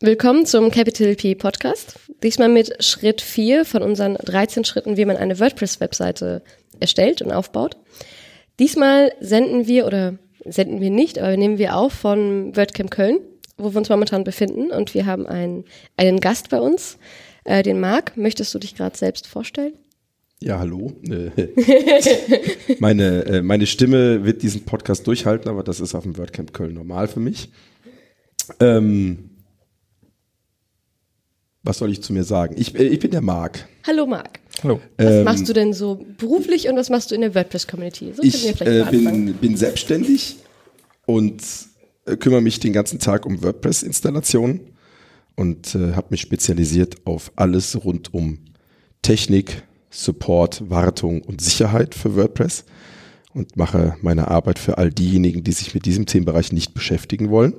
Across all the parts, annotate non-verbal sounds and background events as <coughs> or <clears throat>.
Willkommen zum Capital P Podcast. Diesmal mit Schritt 4 von unseren 13 Schritten, wie man eine WordPress-Webseite erstellt und aufbaut. Diesmal senden wir oder senden wir nicht, aber nehmen wir auf von WordCamp Köln, wo wir uns momentan befinden und wir haben einen, einen Gast bei uns, äh, den Marc. Möchtest du dich gerade selbst vorstellen? Ja, hallo. <laughs> meine, äh, meine Stimme wird diesen Podcast durchhalten, aber das ist auf dem WordCamp Köln normal für mich. Ähm, was soll ich zu mir sagen? Ich, äh, ich bin der Marc. Hallo Marc. Hallo. Was ähm, machst du denn so beruflich und was machst du in der WordPress-Community? So ich äh, bin, bin selbstständig und äh, kümmere mich den ganzen Tag um WordPress-Installationen und äh, habe mich spezialisiert auf alles rund um Technik, Support, Wartung und Sicherheit für WordPress und mache meine Arbeit für all diejenigen, die sich mit diesem Themenbereich nicht beschäftigen wollen.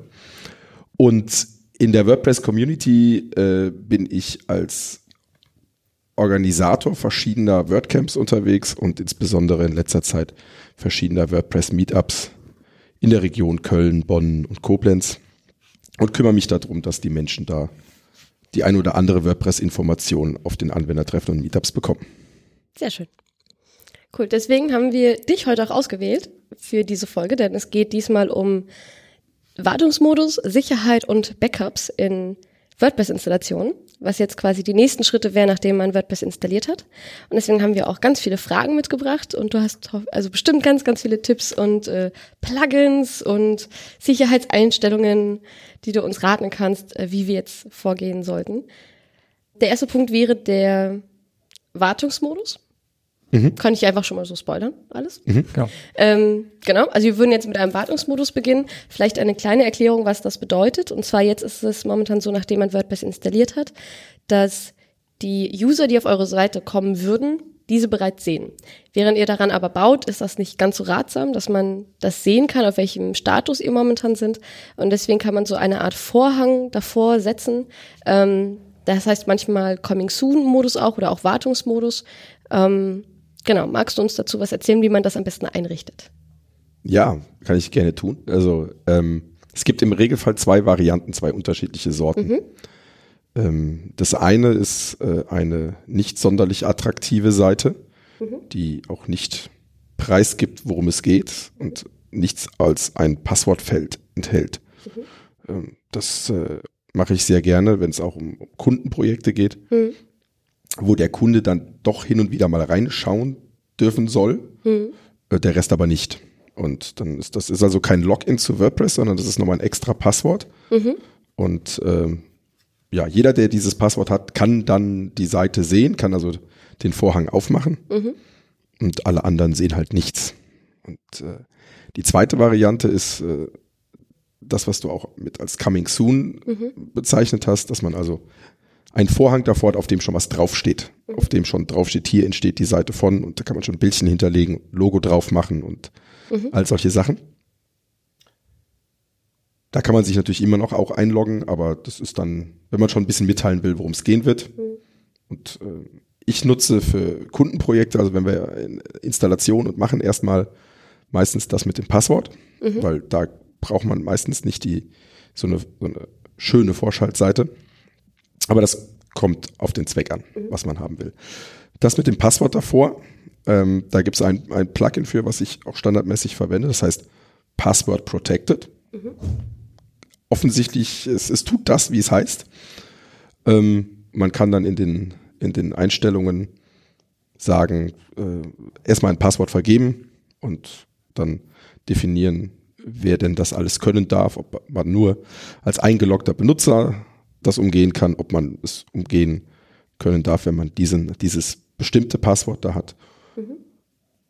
Und in der WordPress-Community äh, bin ich als Organisator verschiedener WordCamps unterwegs und insbesondere in letzter Zeit verschiedener WordPress-Meetups in der Region Köln, Bonn und Koblenz und kümmere mich darum, dass die Menschen da die ein oder andere WordPress-Information auf den Anwendertreffen und Meetups bekommen. Sehr schön. Cool. Deswegen haben wir dich heute auch ausgewählt für diese Folge, denn es geht diesmal um Wartungsmodus, Sicherheit und Backups in WordPress-Installationen, was jetzt quasi die nächsten Schritte wären, nachdem man WordPress installiert hat. Und deswegen haben wir auch ganz viele Fragen mitgebracht und du hast also bestimmt ganz, ganz viele Tipps und äh, Plugins und Sicherheitseinstellungen, die du uns raten kannst, äh, wie wir jetzt vorgehen sollten. Der erste Punkt wäre der Wartungsmodus. Mhm. Kann ich einfach schon mal so spoilern, alles. Mhm, genau. Ähm, genau, also wir würden jetzt mit einem Wartungsmodus beginnen. Vielleicht eine kleine Erklärung, was das bedeutet. Und zwar jetzt ist es momentan so, nachdem man WordPress installiert hat, dass die User, die auf eure Seite kommen würden, diese bereits sehen. Während ihr daran aber baut, ist das nicht ganz so ratsam, dass man das sehen kann, auf welchem Status ihr momentan sind. Und deswegen kann man so eine Art Vorhang davor setzen. Ähm, das heißt manchmal Coming Soon Modus auch oder auch Wartungsmodus. Ähm, Genau, magst du uns dazu was erzählen, wie man das am besten einrichtet? Ja, kann ich gerne tun. Also ähm, es gibt im Regelfall zwei Varianten, zwei unterschiedliche Sorten. Mhm. Ähm, das eine ist äh, eine nicht sonderlich attraktive Seite, mhm. die auch nicht preisgibt, worum es geht und nichts als ein Passwortfeld enthält. Mhm. Ähm, das äh, mache ich sehr gerne, wenn es auch um, um Kundenprojekte geht. Mhm wo der Kunde dann doch hin und wieder mal reinschauen dürfen soll, mhm. der Rest aber nicht. Und dann ist das ist also kein Login zu WordPress, sondern das ist nochmal ein extra Passwort. Mhm. Und ähm, ja, jeder, der dieses Passwort hat, kann dann die Seite sehen, kann also den Vorhang aufmachen mhm. und alle anderen sehen halt nichts. Und äh, die zweite Variante ist äh, das, was du auch mit als Coming Soon mhm. bezeichnet hast, dass man also ein Vorhang davor auf dem schon was draufsteht. Mhm. Auf dem schon draufsteht, hier entsteht die Seite von und da kann man schon ein Bildchen hinterlegen, Logo drauf machen und mhm. all solche Sachen. Da kann man sich natürlich immer noch auch einloggen, aber das ist dann, wenn man schon ein bisschen mitteilen will, worum es gehen wird. Mhm. Und äh, ich nutze für Kundenprojekte, also wenn wir Installation und machen erstmal meistens das mit dem Passwort, mhm. weil da braucht man meistens nicht die so eine, so eine schöne Vorschaltseite. Aber das kommt auf den Zweck an, mhm. was man haben will. Das mit dem Passwort davor, ähm, da gibt es ein, ein Plugin für, was ich auch standardmäßig verwende, das heißt Password Protected. Mhm. Offensichtlich, es, es tut das, wie es heißt. Ähm, man kann dann in den, in den Einstellungen sagen, äh, erstmal ein Passwort vergeben und dann definieren, wer denn das alles können darf, ob man nur als eingeloggter Benutzer das umgehen kann, ob man es umgehen können darf, wenn man diesen, dieses bestimmte Passwort da hat. Mhm.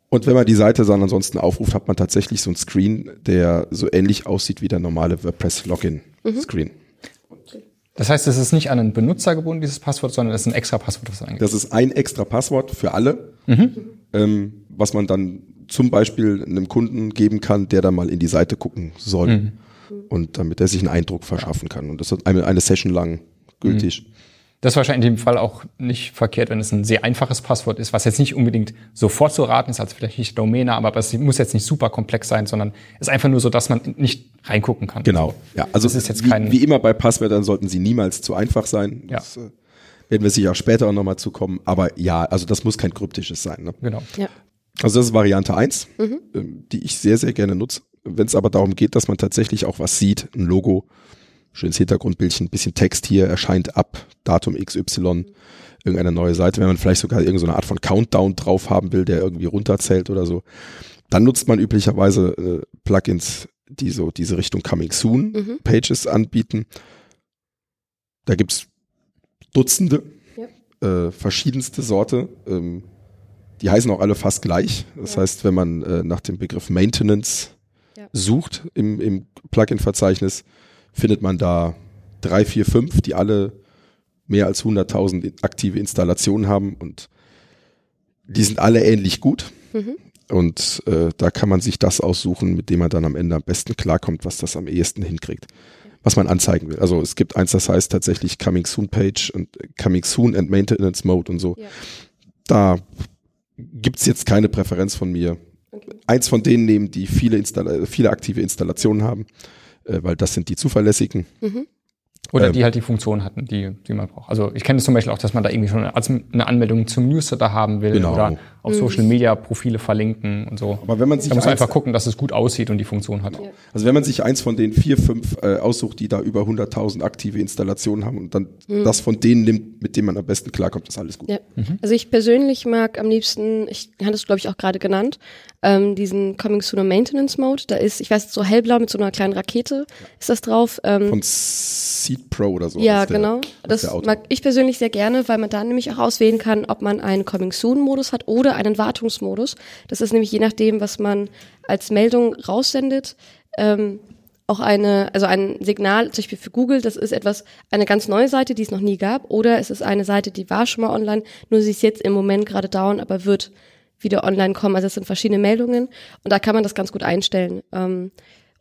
Und wenn man die Seite dann ansonsten aufruft, hat man tatsächlich so ein Screen, der so ähnlich aussieht wie der normale WordPress-Login-Screen. Mhm. Das heißt, es ist nicht an einen Benutzer gebunden, dieses Passwort, sondern es ist ein extra Passwort, was eigentlich Das ist ein extra Passwort für alle, mhm. ähm, was man dann zum Beispiel einem Kunden geben kann, der da mal in die Seite gucken soll. Mhm und damit er sich einen Eindruck verschaffen kann. Und das ist eine, eine Session lang gültig. Mhm. Das ist wahrscheinlich in dem Fall auch nicht verkehrt, wenn es ein sehr einfaches Passwort ist, was jetzt nicht unbedingt sofort zu raten ist, als vielleicht nicht Domäne, aber es muss jetzt nicht super komplex sein, sondern ist einfach nur so, dass man nicht reingucken kann. Genau. Ja, also Das ist jetzt wie, kein- wie immer bei Passwörtern sollten sie niemals zu einfach sein. Ja. Das äh, werden wir sicher auch später auch nochmal zukommen. Aber ja, also das muss kein kryptisches sein. Ne? Genau. Ja. Also das ist Variante 1, ähm, die ich sehr, sehr gerne nutze. Wenn es aber darum geht, dass man tatsächlich auch was sieht, ein Logo, schönes Hintergrundbildchen, ein bisschen Text hier, erscheint ab Datum XY, irgendeine neue Seite, wenn man vielleicht sogar irgendeine Art von Countdown drauf haben will, der irgendwie runterzählt oder so, dann nutzt man üblicherweise äh, Plugins, die so diese Richtung Coming Soon Mhm. Pages anbieten. Da gibt's Dutzende, äh, verschiedenste Sorte. Ähm, die heißen auch alle fast gleich. Das Ja. heißt, wenn man äh, nach dem Begriff Maintenance Ja. sucht im, im Plugin-Verzeichnis, findet man da drei, vier, fünf, die alle mehr als 100.000 aktive Installationen haben und die sind alle ähnlich gut. Mhm. Und äh, da kann man sich das aussuchen, mit dem man dann am Ende am besten klarkommt, was das am ehesten hinkriegt, was man anzeigen will. Also es gibt eins, das heißt tatsächlich Coming Soon Page und äh, Coming Soon and Maintenance Mode und so. Ja. Da gibt's jetzt keine Präferenz von mir. Eins von denen nehmen, die viele, Installa viele aktive Installationen haben, äh, weil das sind die zuverlässigen. Mhm. Oder Ähm. die halt die Funktion hatten, die, die man braucht. Also ich kenne es zum Beispiel auch, dass man da irgendwie schon eine Anmeldung zum Newsletter haben will Genau. oder auf Mhm. Social Media Profile verlinken und so. Aber wenn man sich Da muss man einfach gucken, dass es gut aussieht und die Funktion hat. Ja. Also wenn man sich eins von den vier, fünf äh, aussucht, die da über 100.000 aktive Installationen haben und dann das von denen nimmt, mit dem man am besten klarkommt, ist alles gut. Ja. Also ich persönlich mag am liebsten, ich hatte es glaube ich auch gerade genannt, ähm, diesen Coming Soon und Maintenance Mode. Da ist, ich weiß, so hellblau mit so einer kleinen Rakete ist das drauf. Ähm, Von Seed Pro oder so. ja, der- genau. Das mag ich persönlich sehr gerne, weil man da nämlich auch auswählen kann, ob man einen Coming Soon Modus hat oder einen Wartungsmodus. Das ist nämlich je nachdem, was man als Meldung raussendet, ähm, auch eine, also ein Signal, zum Beispiel für Google, das ist etwas, eine ganz neue Seite, die es noch nie gab, oder es ist eine Seite, die war schon mal online, nur sie ist jetzt im Moment gerade down, aber wird wieder online kommen. Also es sind verschiedene Meldungen und da kann man das ganz gut einstellen. Ähm,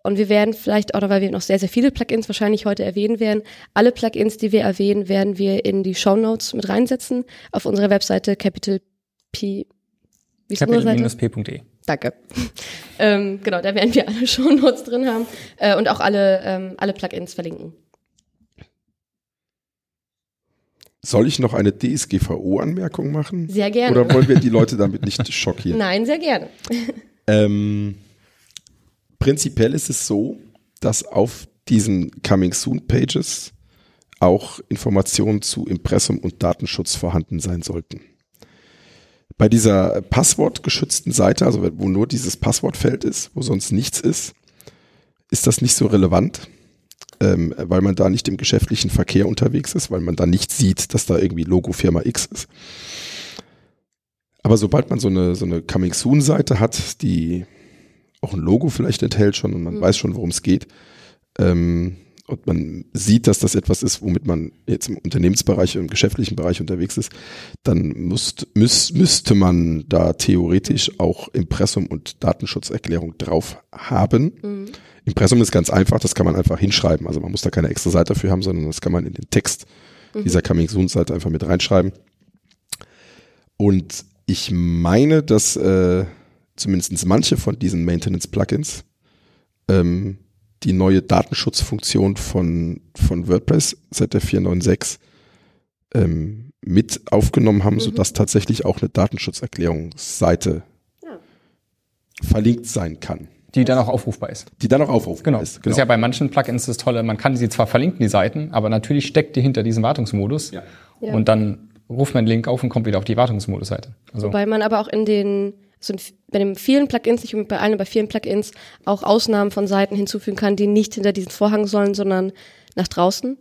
und wir werden vielleicht auch weil wir noch sehr, sehr viele Plugins wahrscheinlich heute erwähnen werden, alle Plugins, die wir erwähnen, werden wir in die Show Notes mit reinsetzen auf unserer Webseite Capital P. Wie ist unsere Seite? Capital-p.de. Danke. <laughs> ähm, genau, da werden wir alle <laughs> Show Notes drin haben äh, und auch alle, ähm, alle Plugins verlinken. Soll ich noch eine DSGVO-Anmerkung machen? Sehr gerne. Oder wollen wir die <laughs> Leute damit nicht schockieren? Nein, sehr gerne. Ähm, prinzipiell ist es so, dass auf diesen Coming Soon Pages auch Informationen zu Impressum und Datenschutz vorhanden sein sollten. Bei dieser passwortgeschützten Seite, also wo nur dieses Passwortfeld ist, wo sonst nichts ist, ist das nicht so relevant, ähm, weil man da nicht im geschäftlichen Verkehr unterwegs ist, weil man da nicht sieht, dass da irgendwie Logo Firma X ist. Aber sobald man so eine, so eine Coming Soon Seite hat, die auch ein Logo vielleicht enthält schon und man Mhm. weiß schon, worum es geht, ähm, und man sieht, dass das etwas ist, womit man jetzt im Unternehmensbereich, im geschäftlichen Bereich unterwegs ist, dann müsst, müß, müsste man da theoretisch auch Impressum und Datenschutzerklärung drauf haben. Mhm. Impressum ist ganz einfach, das kann man einfach hinschreiben. Also man muss da keine extra Seite dafür haben, sondern das kann man in den Text dieser Coming Soon Seite einfach mit reinschreiben. Und ich meine, dass äh, zumindest manche von diesen Maintenance Plugins ähm, die neue Datenschutzfunktion von, von WordPress seit der 496 ähm, mit aufgenommen haben, Mhm. sodass tatsächlich auch eine Datenschutzerklärungsseite Ja. verlinkt sein kann, Die dann auch aufrufbar ist. die dann auch aufrufbar Genau. ist. Das ist ja bei manchen Plugins das Tolle, man kann sie zwar verlinken, die Seiten, aber natürlich steckt die hinter diesem Wartungsmodus. Ja. Ja. Und dann ruft man den Link auf und kommt wieder auf die Wartungsmodus-Seite. Also Wobei man aber auch in den, also bei den vielen Plugins, nicht bei allen, aber bei vielen Plugins auch Ausnahmen von Seiten hinzufügen kann, die nicht hinter diesen Vorhang sollen, sondern nach draußen.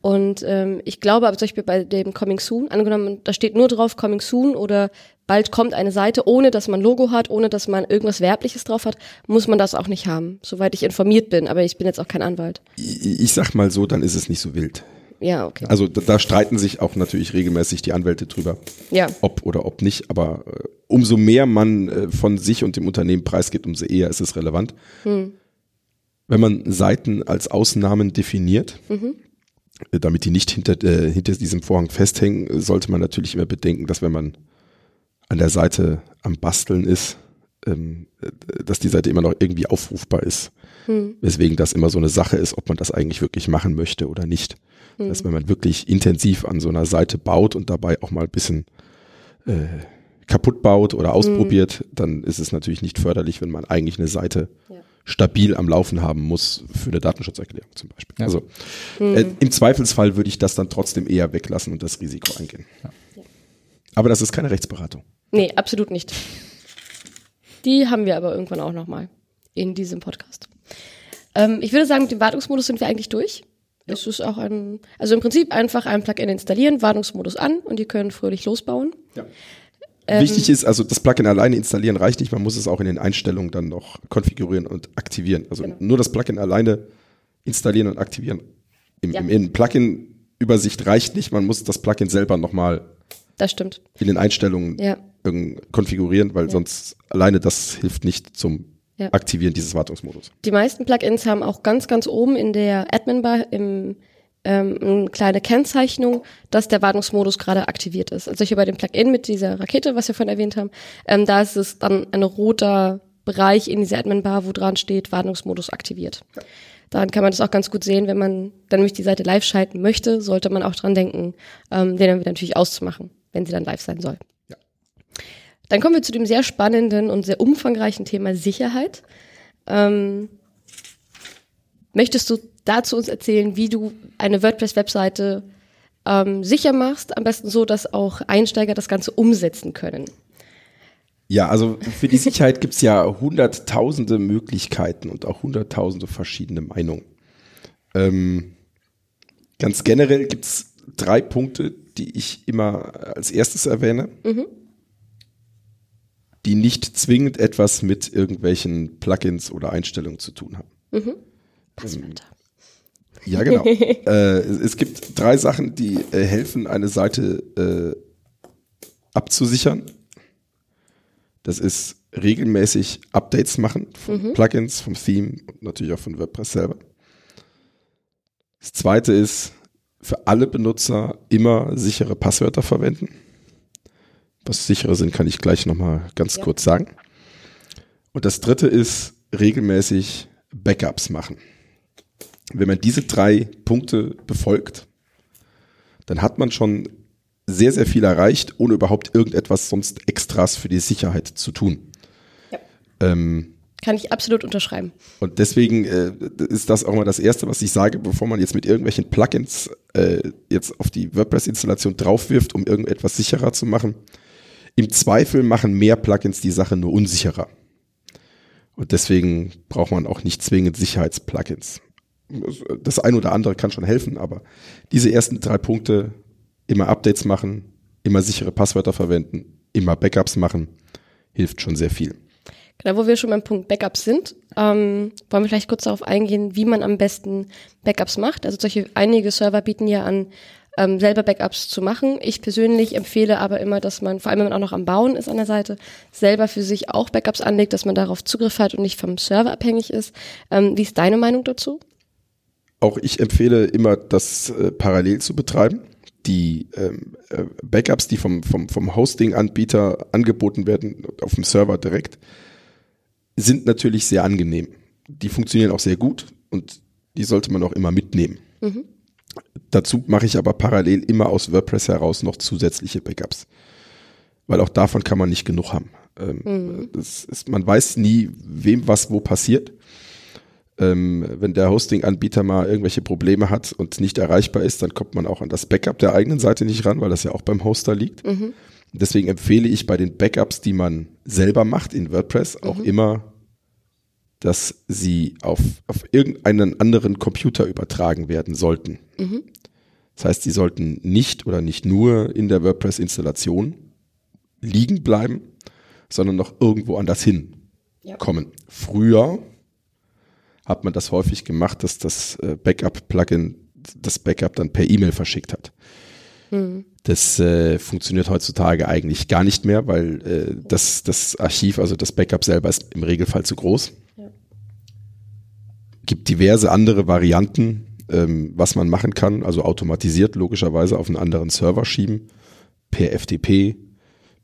Und ähm, ich glaube aber zum Beispiel bei dem Coming Soon, angenommen, da steht nur drauf Coming Soon oder bald kommt eine Seite, ohne dass man Logo hat, ohne dass man irgendwas Werbliches drauf hat, muss man das auch nicht haben, soweit ich informiert bin. Aber ich bin jetzt auch kein Anwalt. Ich, ich sag mal so, dann ist es nicht so wild. Ja, okay. Also da, da streiten sich auch natürlich regelmäßig die Anwälte drüber, Ja, ob oder ob nicht. Aber äh, umso mehr man äh, von sich und dem Unternehmen preisgibt, umso eher ist es relevant. hm. Wenn man Seiten als Ausnahmen definiert, Mhm. Äh, damit die nicht hinter, äh, hinter diesem Vorhang festhängen, sollte man natürlich immer bedenken, dass wenn man an der Seite am Basteln ist, ähm, äh, dass die Seite immer noch irgendwie aufrufbar ist. Hm. Weswegen das immer so eine Sache ist, ob man das eigentlich wirklich machen möchte oder nicht. Hm. Das heißt, wenn man wirklich intensiv an so einer Seite baut und dabei auch mal ein bisschen äh, kaputt baut oder ausprobiert, hm. dann ist es natürlich nicht förderlich, wenn man eigentlich eine Seite ja. stabil am Laufen haben muss für eine Datenschutzerklärung zum Beispiel. Ja. Also hm. äh, im Zweifelsfall würde ich das dann trotzdem eher weglassen und das Risiko eingehen. Ja. Aber das ist keine Rechtsberatung. Nee, absolut nicht. Die haben wir aber irgendwann auch nochmal in diesem Podcast. Ähm, ich würde sagen, mit dem Wartungsmodus sind wir eigentlich durch. Ja. Es ist auch ein, also im Prinzip einfach ein Plugin installieren, Wartungsmodus an und die können fröhlich losbauen. Ja. Ähm, Wichtig ist, also das Plugin alleine installieren reicht nicht, man muss es auch in den Einstellungen dann noch konfigurieren und aktivieren. Also genau. nur das Plugin alleine installieren und aktivieren. Im, ja. im Plugin-Übersicht reicht nicht, man muss das Plugin selber nochmal das stimmt. in den Einstellungen ja. Konfigurieren, weil ja. sonst alleine das hilft nicht zum ja. Aktivieren dieses Wartungsmodus. Die meisten Plugins haben auch ganz, ganz oben in der Admin-Bar im ähm, eine kleine Kennzeichnung, dass der Wartungsmodus gerade aktiviert ist. Also hier bei dem Plugin mit dieser Rakete, was wir vorhin erwähnt haben, ähm, da ist es dann ein roter Bereich in dieser Admin-Bar, wo dran steht, Wartungsmodus aktiviert. Ja. Daran kann man das auch ganz gut sehen, wenn man dann nämlich die Seite live schalten möchte, sollte man auch dran denken, ähm, den dann wieder natürlich auszumachen wenn sie dann live sein soll. Dann kommen wir zu dem sehr spannenden und sehr umfangreichen Thema Sicherheit. Ähm, möchtest du dazu uns erzählen, wie du eine WordPress-Webseite ähm, sicher machst? Am besten so, dass auch Einsteiger das Ganze umsetzen können. Ja, also für die Sicherheit <laughs> gibt es ja hunderttausende Möglichkeiten und auch hunderttausende verschiedene Meinungen. Ähm, ganz generell gibt es drei Punkte, die ich immer als erstes erwähne, mhm. Die nicht zwingend etwas mit irgendwelchen Plugins oder Einstellungen zu tun haben. Mhm. Passwörter. Ähm, ja, genau. <laughs> äh, es gibt drei Sachen, die äh, helfen, eine Seite äh, abzusichern. Das ist regelmäßig Updates machen von mhm. Plugins, vom Theme und natürlich auch von WordPress selber. Das zweite ist für alle Benutzer immer sichere Passwörter verwenden. Was sichere sind, kann ich gleich nochmal ganz ja. kurz sagen. Und das dritte ist regelmäßig Backups machen. Wenn man diese drei Punkte befolgt, dann hat man schon sehr, sehr viel erreicht, ohne überhaupt irgendetwas sonst Extras für die Sicherheit zu tun. Ja. Ähm, kann ich absolut unterschreiben. Und deswegen äh, ist das auch mal das Erste, was ich sage, bevor man jetzt mit irgendwelchen Plugins äh, jetzt auf die WordPress-Installation draufwirft, um irgendetwas sicherer zu machen. Im Zweifel machen mehr Plugins die Sache nur unsicherer. Und deswegen braucht man auch nicht zwingend Sicherheitsplugins. Das ein oder andere kann schon helfen, aber diese ersten drei Punkte, immer Updates machen, immer sichere Passwörter verwenden, immer Backups machen, hilft schon sehr viel. Genau, wo wir schon beim Punkt Backups sind, ähm, wollen wir vielleicht kurz darauf eingehen, wie man am besten Backups macht. Also solche einige Server bieten ja an, ähm, selber Backups zu machen. Ich persönlich empfehle aber immer, dass man, vor allem wenn man auch noch am Bauen ist an der Seite, selber für sich auch Backups anlegt, dass man darauf Zugriff hat und nicht vom Server abhängig ist. Ähm, wie ist deine Meinung dazu? Auch ich empfehle immer, das äh, parallel zu betreiben. Die ähm, äh, Backups, die vom, vom, vom Hosting-Anbieter angeboten werden, auf dem Server direkt, sind natürlich sehr angenehm. Die funktionieren auch sehr gut und die sollte man auch immer mitnehmen. Mhm. Dazu mache ich aber parallel immer aus WordPress heraus noch zusätzliche Backups. Weil auch davon kann man nicht genug haben. Ähm, mhm. ist, man weiß nie, wem was wo passiert. Ähm, wenn der Hosting-Anbieter mal irgendwelche Probleme hat und nicht erreichbar ist, dann kommt man auch an das Backup der eigenen Seite nicht ran, weil das ja auch beim Hoster liegt. Mhm. Deswegen empfehle ich bei den Backups, die man selber macht in WordPress, auch mhm. immer, dass sie auf, auf irgendeinen anderen Computer übertragen werden sollten. Mhm. Das heißt, sie sollten nicht oder nicht nur in der WordPress-Installation liegen bleiben, sondern noch irgendwo anders hin ja. kommen. Früher hat man das häufig gemacht, dass das äh, Backup-Plugin das Backup dann per E-Mail verschickt hat. Mhm. Das äh, funktioniert heutzutage eigentlich gar nicht mehr, weil äh, das, das Archiv, also das Backup selber ist im Regelfall zu groß. Gibt diverse andere Varianten, ähm, was man machen kann, also automatisiert logischerweise auf einen anderen Server schieben, per FTP,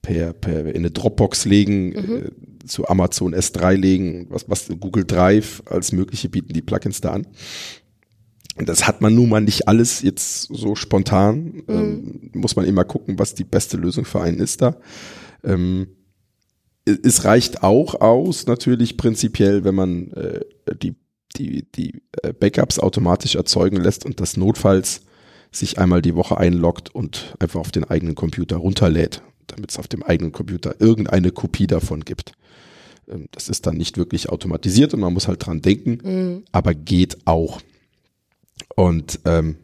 per, per in eine Dropbox legen, mhm. äh, zu Amazon S3 legen, was, was Google Drive als mögliche bieten die Plugins da an. Das hat man nun mal nicht alles jetzt so spontan. Mhm. Ähm, muss man immer gucken, was die beste Lösung für einen ist da. Ähm, es reicht auch aus, natürlich prinzipiell, wenn man äh, die, die, die äh, Backups automatisch erzeugen lässt und das notfalls sich einmal die Woche einloggt und einfach auf den eigenen Computer runterlädt, damit es auf dem eigenen Computer irgendeine Kopie davon gibt. Ähm, das ist dann nicht wirklich automatisiert und man muss halt dran denken, mhm. aber geht auch. Und ähm,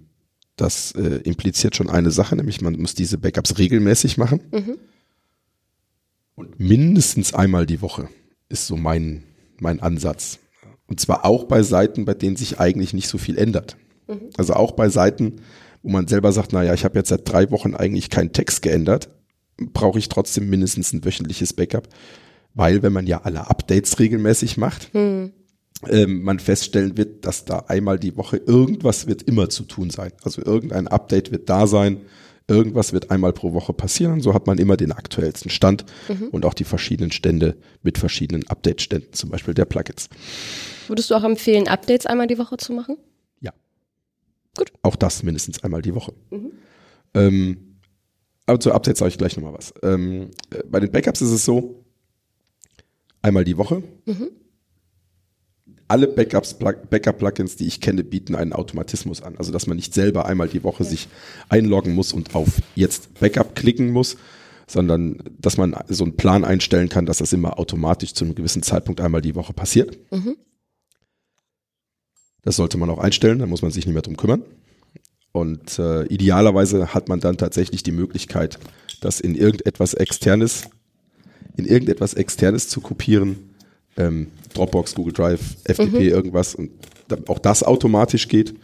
das äh, impliziert schon eine Sache, nämlich man muss diese Backups regelmäßig machen. Mhm. Und mindestens einmal die Woche ist so mein, mein Ansatz. Und zwar auch bei Seiten, bei denen sich eigentlich nicht so viel ändert. Mhm. Also auch bei Seiten, wo man selber sagt, naja, ich habe jetzt seit drei Wochen eigentlich keinen Text geändert, brauche ich trotzdem mindestens ein wöchentliches Backup. Weil wenn man ja alle Updates regelmäßig macht, mhm. ähm, man feststellen wird, dass da einmal die Woche irgendwas wird immer zu tun sein. Also irgendein Update wird da sein, Irgendwas wird einmal pro Woche passieren. So hat man immer den aktuellsten Stand mhm. und auch die verschiedenen Stände mit verschiedenen Update-Ständen, zum Beispiel der Plugins. Würdest du auch empfehlen, Updates einmal die Woche zu machen? Ja. Gut. Auch das mindestens einmal die Woche. Mhm. Ähm, aber zu Updates sage ich gleich nochmal was. Ähm, äh, bei den Backups ist es so, einmal die Woche. Mhm alle Backup-Plugins, die ich kenne, bieten einen Automatismus an. Also, dass man nicht selber einmal die Woche sich einloggen muss und auf jetzt Backup klicken muss, sondern dass man so einen Plan einstellen kann, dass das immer automatisch zu einem gewissen Zeitpunkt einmal die Woche passiert. Mhm. Das sollte man auch einstellen, da muss man sich nicht mehr drum kümmern. Und äh, idealerweise hat man dann tatsächlich die Möglichkeit, das in irgendetwas externes, in irgendetwas externes zu kopieren, ähm, Dropbox, Google Drive, FTP, mhm. irgendwas und da, auch das automatisch geht.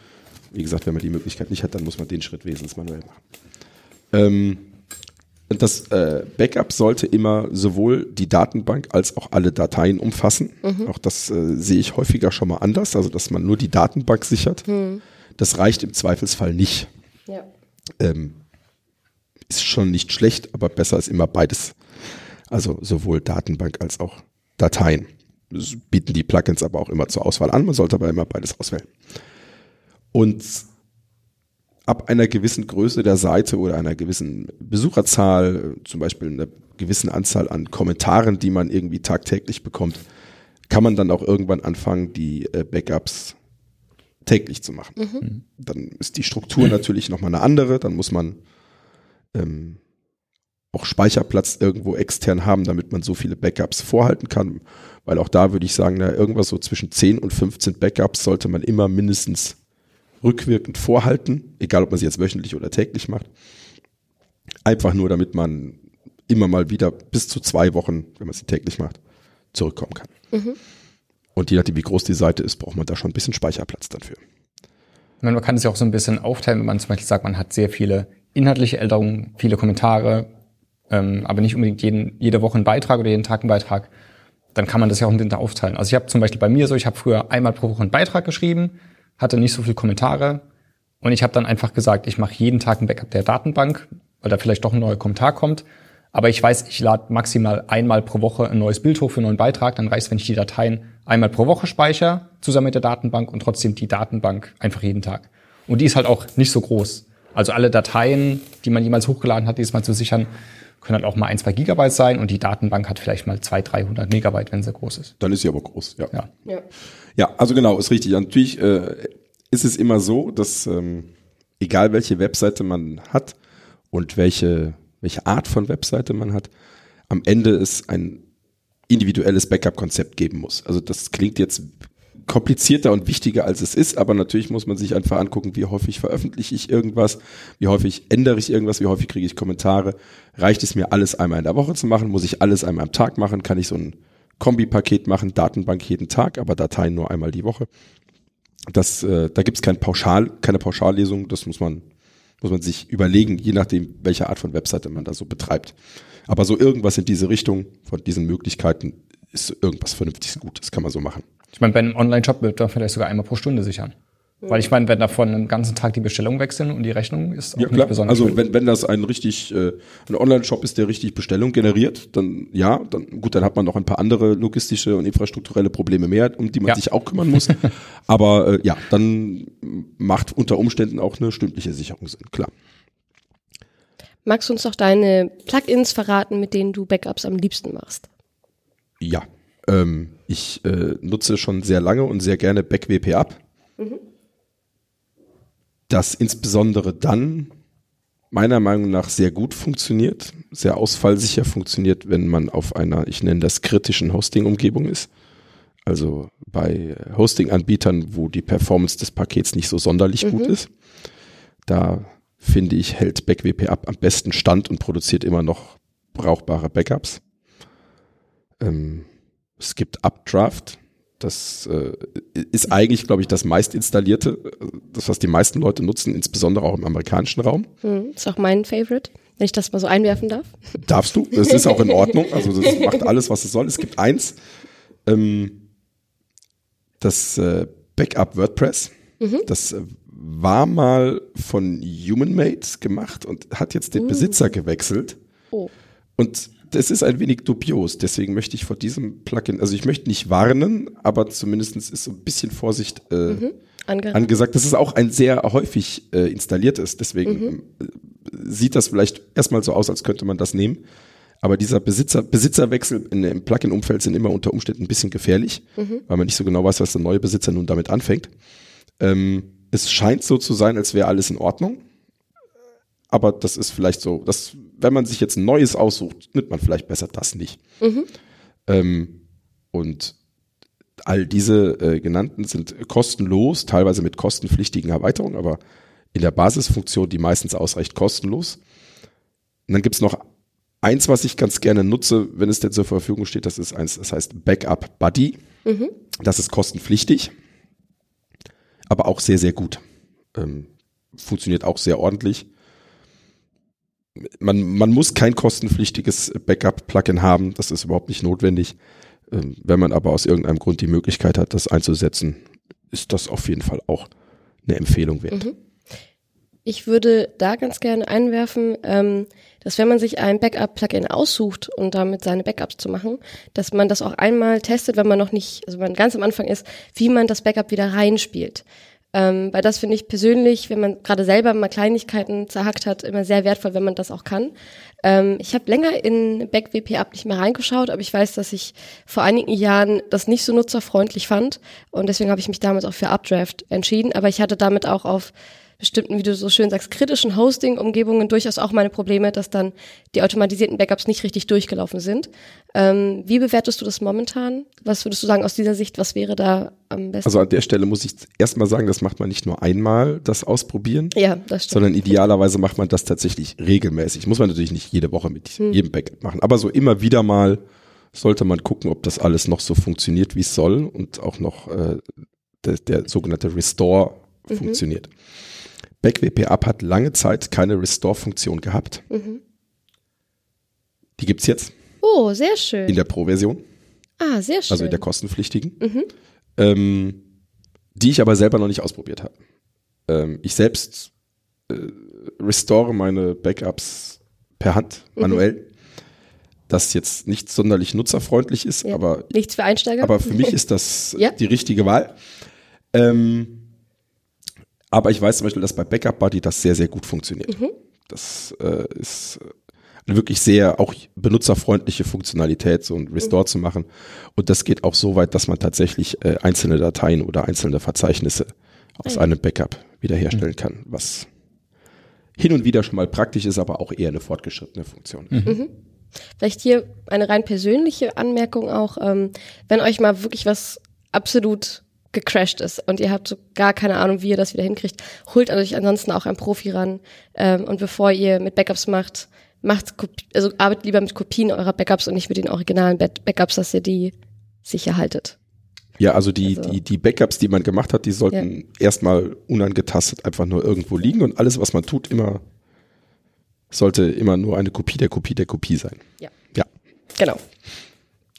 Wie gesagt, wenn man die Möglichkeit nicht hat, dann muss man den Schritt wesentlich manuell machen. Ähm, und das äh, Backup sollte immer sowohl die Datenbank als auch alle Dateien umfassen. Mhm. Auch das äh, sehe ich häufiger schon mal anders, also dass man nur die Datenbank sichert. Mhm. Das reicht im Zweifelsfall nicht. Ja. Ähm, ist schon nicht schlecht, aber besser ist immer beides. Also sowohl Datenbank als auch Dateien. Bieten die Plugins aber auch immer zur Auswahl an. Man sollte aber immer beides auswählen. Und ab einer gewissen Größe der Seite oder einer gewissen Besucherzahl, zum Beispiel einer gewissen Anzahl an Kommentaren, die man irgendwie tagtäglich bekommt, kann man dann auch irgendwann anfangen, die äh, Backups täglich zu machen. Mhm. Dann ist die Struktur natürlich nochmal eine andere. Dann muss man ähm, auch Speicherplatz irgendwo extern haben, damit man so viele Backups vorhalten kann. Weil auch da würde ich sagen, na, irgendwas so zwischen 10 und 15 Backups sollte man immer mindestens rückwirkend vorhalten, egal ob man sie jetzt wöchentlich oder täglich macht. Einfach nur, damit man immer mal wieder bis zu zwei Wochen, wenn man sie täglich macht, zurückkommen kann. Mhm. Und je nachdem, wie groß die Seite ist, braucht man da schon ein bisschen Speicherplatz dafür. Man kann es ja auch so ein bisschen aufteilen, wenn man zum Beispiel sagt, man hat sehr viele inhaltliche Änderungen, viele Kommentare, ähm, aber nicht unbedingt jeden, jede Woche einen Beitrag oder jeden Tag einen Beitrag dann kann man das ja auch hinter aufteilen. Also ich habe zum Beispiel bei mir so, ich habe früher einmal pro Woche einen Beitrag geschrieben, hatte nicht so viele Kommentare und ich habe dann einfach gesagt, ich mache jeden Tag ein Backup der Datenbank, weil da vielleicht doch ein neuer Kommentar kommt. Aber ich weiß, ich lade maximal einmal pro Woche ein neues Bild hoch für einen neuen Beitrag. Dann reicht wenn ich die Dateien einmal pro Woche speichere, zusammen mit der Datenbank und trotzdem die Datenbank einfach jeden Tag. Und die ist halt auch nicht so groß. Also alle Dateien, die man jemals hochgeladen hat, diesmal zu sichern, können halt auch mal ein, zwei Gigabyte sein und die Datenbank hat vielleicht mal zwei, 300 Megabyte, wenn sie groß ist. Dann ist sie aber groß, ja. Ja, ja. ja also genau, ist richtig. Natürlich äh, ist es immer so, dass ähm, egal welche Webseite man hat und welche, welche Art von Webseite man hat, am Ende es ein individuelles Backup-Konzept geben muss. Also das klingt jetzt komplizierter und wichtiger als es ist, aber natürlich muss man sich einfach angucken, wie häufig veröffentliche ich irgendwas, wie häufig ändere ich irgendwas, wie häufig kriege ich Kommentare. Reicht es mir alles einmal in der Woche zu machen? Muss ich alles einmal am Tag machen? Kann ich so ein Kombipaket machen, Datenbank jeden Tag, aber Dateien nur einmal die Woche? Das, äh, da gibt es kein Pauschal, keine Pauschallesung, das muss man, muss man sich überlegen, je nachdem, welche Art von Webseite man da so betreibt. Aber so irgendwas in diese Richtung von diesen Möglichkeiten ist irgendwas vernünftig gut, das kann man so machen. Ich meine, bei einem Online-Shop wird man vielleicht sogar einmal pro Stunde sichern. Weil ich meine, wenn davon einen ganzen Tag die Bestellung wechseln und die Rechnung ist auch Ja, nicht klar. besonders Also schön. wenn, wenn das ein richtig, äh, ein Online-Shop ist, der richtig Bestellung generiert, dann ja, dann gut, dann hat man noch ein paar andere logistische und infrastrukturelle Probleme mehr, um die man Ja. sich auch kümmern muss. <laughs> Aber äh, ja, dann macht unter Umständen auch eine stündliche Sicherung Sinn, klar. Magst du uns doch deine Plugins verraten, mit denen du Backups am liebsten machst? Ja, ähm, ich äh, nutze schon sehr lange und sehr gerne BackWP-Up. Das insbesondere dann meiner Meinung nach sehr gut funktioniert, sehr ausfallsicher funktioniert, wenn man auf einer, ich nenne das kritischen Hosting-Umgebung ist. Also bei Hosting-Anbietern, wo die Performance des Pakets nicht so sonderlich gut ist. Da finde ich, hält BackWP-Up am besten stand und produziert immer noch brauchbare Backups. Ähm, es gibt Updraft. Das äh, ist eigentlich, glaube ich, das meist installierte, äh, das, was die meisten Leute nutzen, insbesondere auch im amerikanischen Raum. Hm, ist auch mein Favorite, wenn ich das mal so einwerfen darf. Darfst du, das ist auch in <laughs> Ordnung. Also das macht alles, was es soll. Es gibt eins, ähm, das äh, Backup WordPress. Das äh, war mal von HumanMate gemacht und hat jetzt den Besitzer gewechselt. Oh. Und das ist ein wenig dubios, deswegen möchte ich vor diesem Plugin, also ich möchte nicht warnen, aber zumindest ist so ein bisschen Vorsicht äh, Angeraten. angesagt. Das ist auch ein sehr häufig äh, installiertes, deswegen äh, sieht das vielleicht erstmal so aus, als könnte man das nehmen. Aber dieser Besitzer, Besitzerwechsel in, im Plugin-Umfeld sind immer unter Umständen ein bisschen gefährlich, weil man nicht so genau weiß, was der neue Besitzer nun damit anfängt. Ähm, es scheint so zu sein, als wäre alles in Ordnung. Aber das ist vielleicht so, dass, wenn man sich jetzt ein neues aussucht, nimmt man vielleicht besser das nicht. Ähm, und all diese äh, genannten sind kostenlos, teilweise mit kostenpflichtigen Erweiterungen, aber in der Basisfunktion, die meistens ausreicht, kostenlos. Und dann gibt's noch eins, was ich ganz gerne nutze, wenn es denn zur Verfügung steht, das ist eins, das heißt Backup Buddy. Das ist kostenpflichtig, aber auch sehr, sehr gut. Ähm, funktioniert auch sehr ordentlich. Man, man muss kein kostenpflichtiges Backup-Plugin haben, das ist überhaupt nicht notwendig. Ähm, wenn man aber aus irgendeinem Grund die Möglichkeit hat, das einzusetzen, ist das auf jeden Fall auch eine Empfehlung wert. Ich würde da ganz gerne einwerfen, ähm, dass wenn man sich ein Backup-Plugin aussucht und damit seine Backups zu machen, dass man das auch einmal testet, wenn man noch nicht, also wenn man ganz am Anfang ist, wie man das Backup wieder reinspielt. Ähm, weil das finde ich persönlich, wenn man gerade selber mal Kleinigkeiten zerhackt hat, immer sehr wertvoll, wenn man das auch kann. Ähm, ich habe länger in BackWP-Up nicht mehr reingeschaut, aber ich weiß, dass ich vor einigen Jahren das nicht so nutzerfreundlich fand und deswegen habe ich mich damals auch für Updraft entschieden. Aber ich hatte damit auch auf bestimmten, wie du so schön sagst, kritischen Hosting-Umgebungen durchaus auch meine Probleme, dass dann die automatisierten Backups nicht richtig durchgelaufen sind. Ähm, wie bewertest du das momentan? Was würdest du sagen aus dieser Sicht, was wäre da am besten? Also an der Stelle muss ich erstmal sagen, das macht man nicht nur einmal, das ausprobieren, ja, das stimmt. sondern idealerweise macht man das tatsächlich regelmäßig. Muss man natürlich nicht jede Woche mit jedem Backup machen, aber so immer wieder mal sollte man gucken, ob das alles noch so funktioniert, wie es soll und auch noch äh, der, der sogenannte Restore funktioniert. BackWP Up hat lange Zeit keine Restore-Funktion gehabt. Die gibt's jetzt Oh, sehr schön. in der Pro-Version. ah, sehr schön. also in der kostenpflichtigen, ähm, die ich aber selber noch nicht ausprobiert habe. Ähm, ich selbst äh, restore meine Backups per Hand, manuell. Das jetzt nicht sonderlich nutzerfreundlich ist, Ja. aber, Nichts für Einsteiger. aber für mich ist das <laughs> Ja. die richtige Wahl. Ähm, aber ich weiß zum Beispiel, dass bei Backup Buddy das sehr, sehr gut funktioniert. Das äh, ist eine wirklich sehr auch benutzerfreundliche Funktionalität, so ein Restore zu machen. Und das geht auch so weit, dass man tatsächlich äh, einzelne Dateien oder einzelne Verzeichnisse aus ja. einem Backup wiederherstellen kann, was hin und wieder schon mal praktisch ist, aber auch eher eine fortgeschrittene Funktion. Vielleicht hier eine rein persönliche Anmerkung auch, ähm, wenn euch mal wirklich was absolut gecrashed ist und ihr habt so gar keine Ahnung, wie ihr das wieder hinkriegt, holt euch ansonsten auch einen Profi ran ähm, und bevor ihr mit Backups macht, macht also arbeitet lieber mit Kopien eurer Backups und nicht mit den originalen Back- Backups, dass ihr die sicher haltet. Ja, also die, Also- die, die Backups, die man gemacht hat, die sollten erstmal unangetastet einfach nur irgendwo liegen und alles, was man tut, immer sollte immer nur eine Kopie der Kopie der Kopie sein. Ja. Ja. Genau.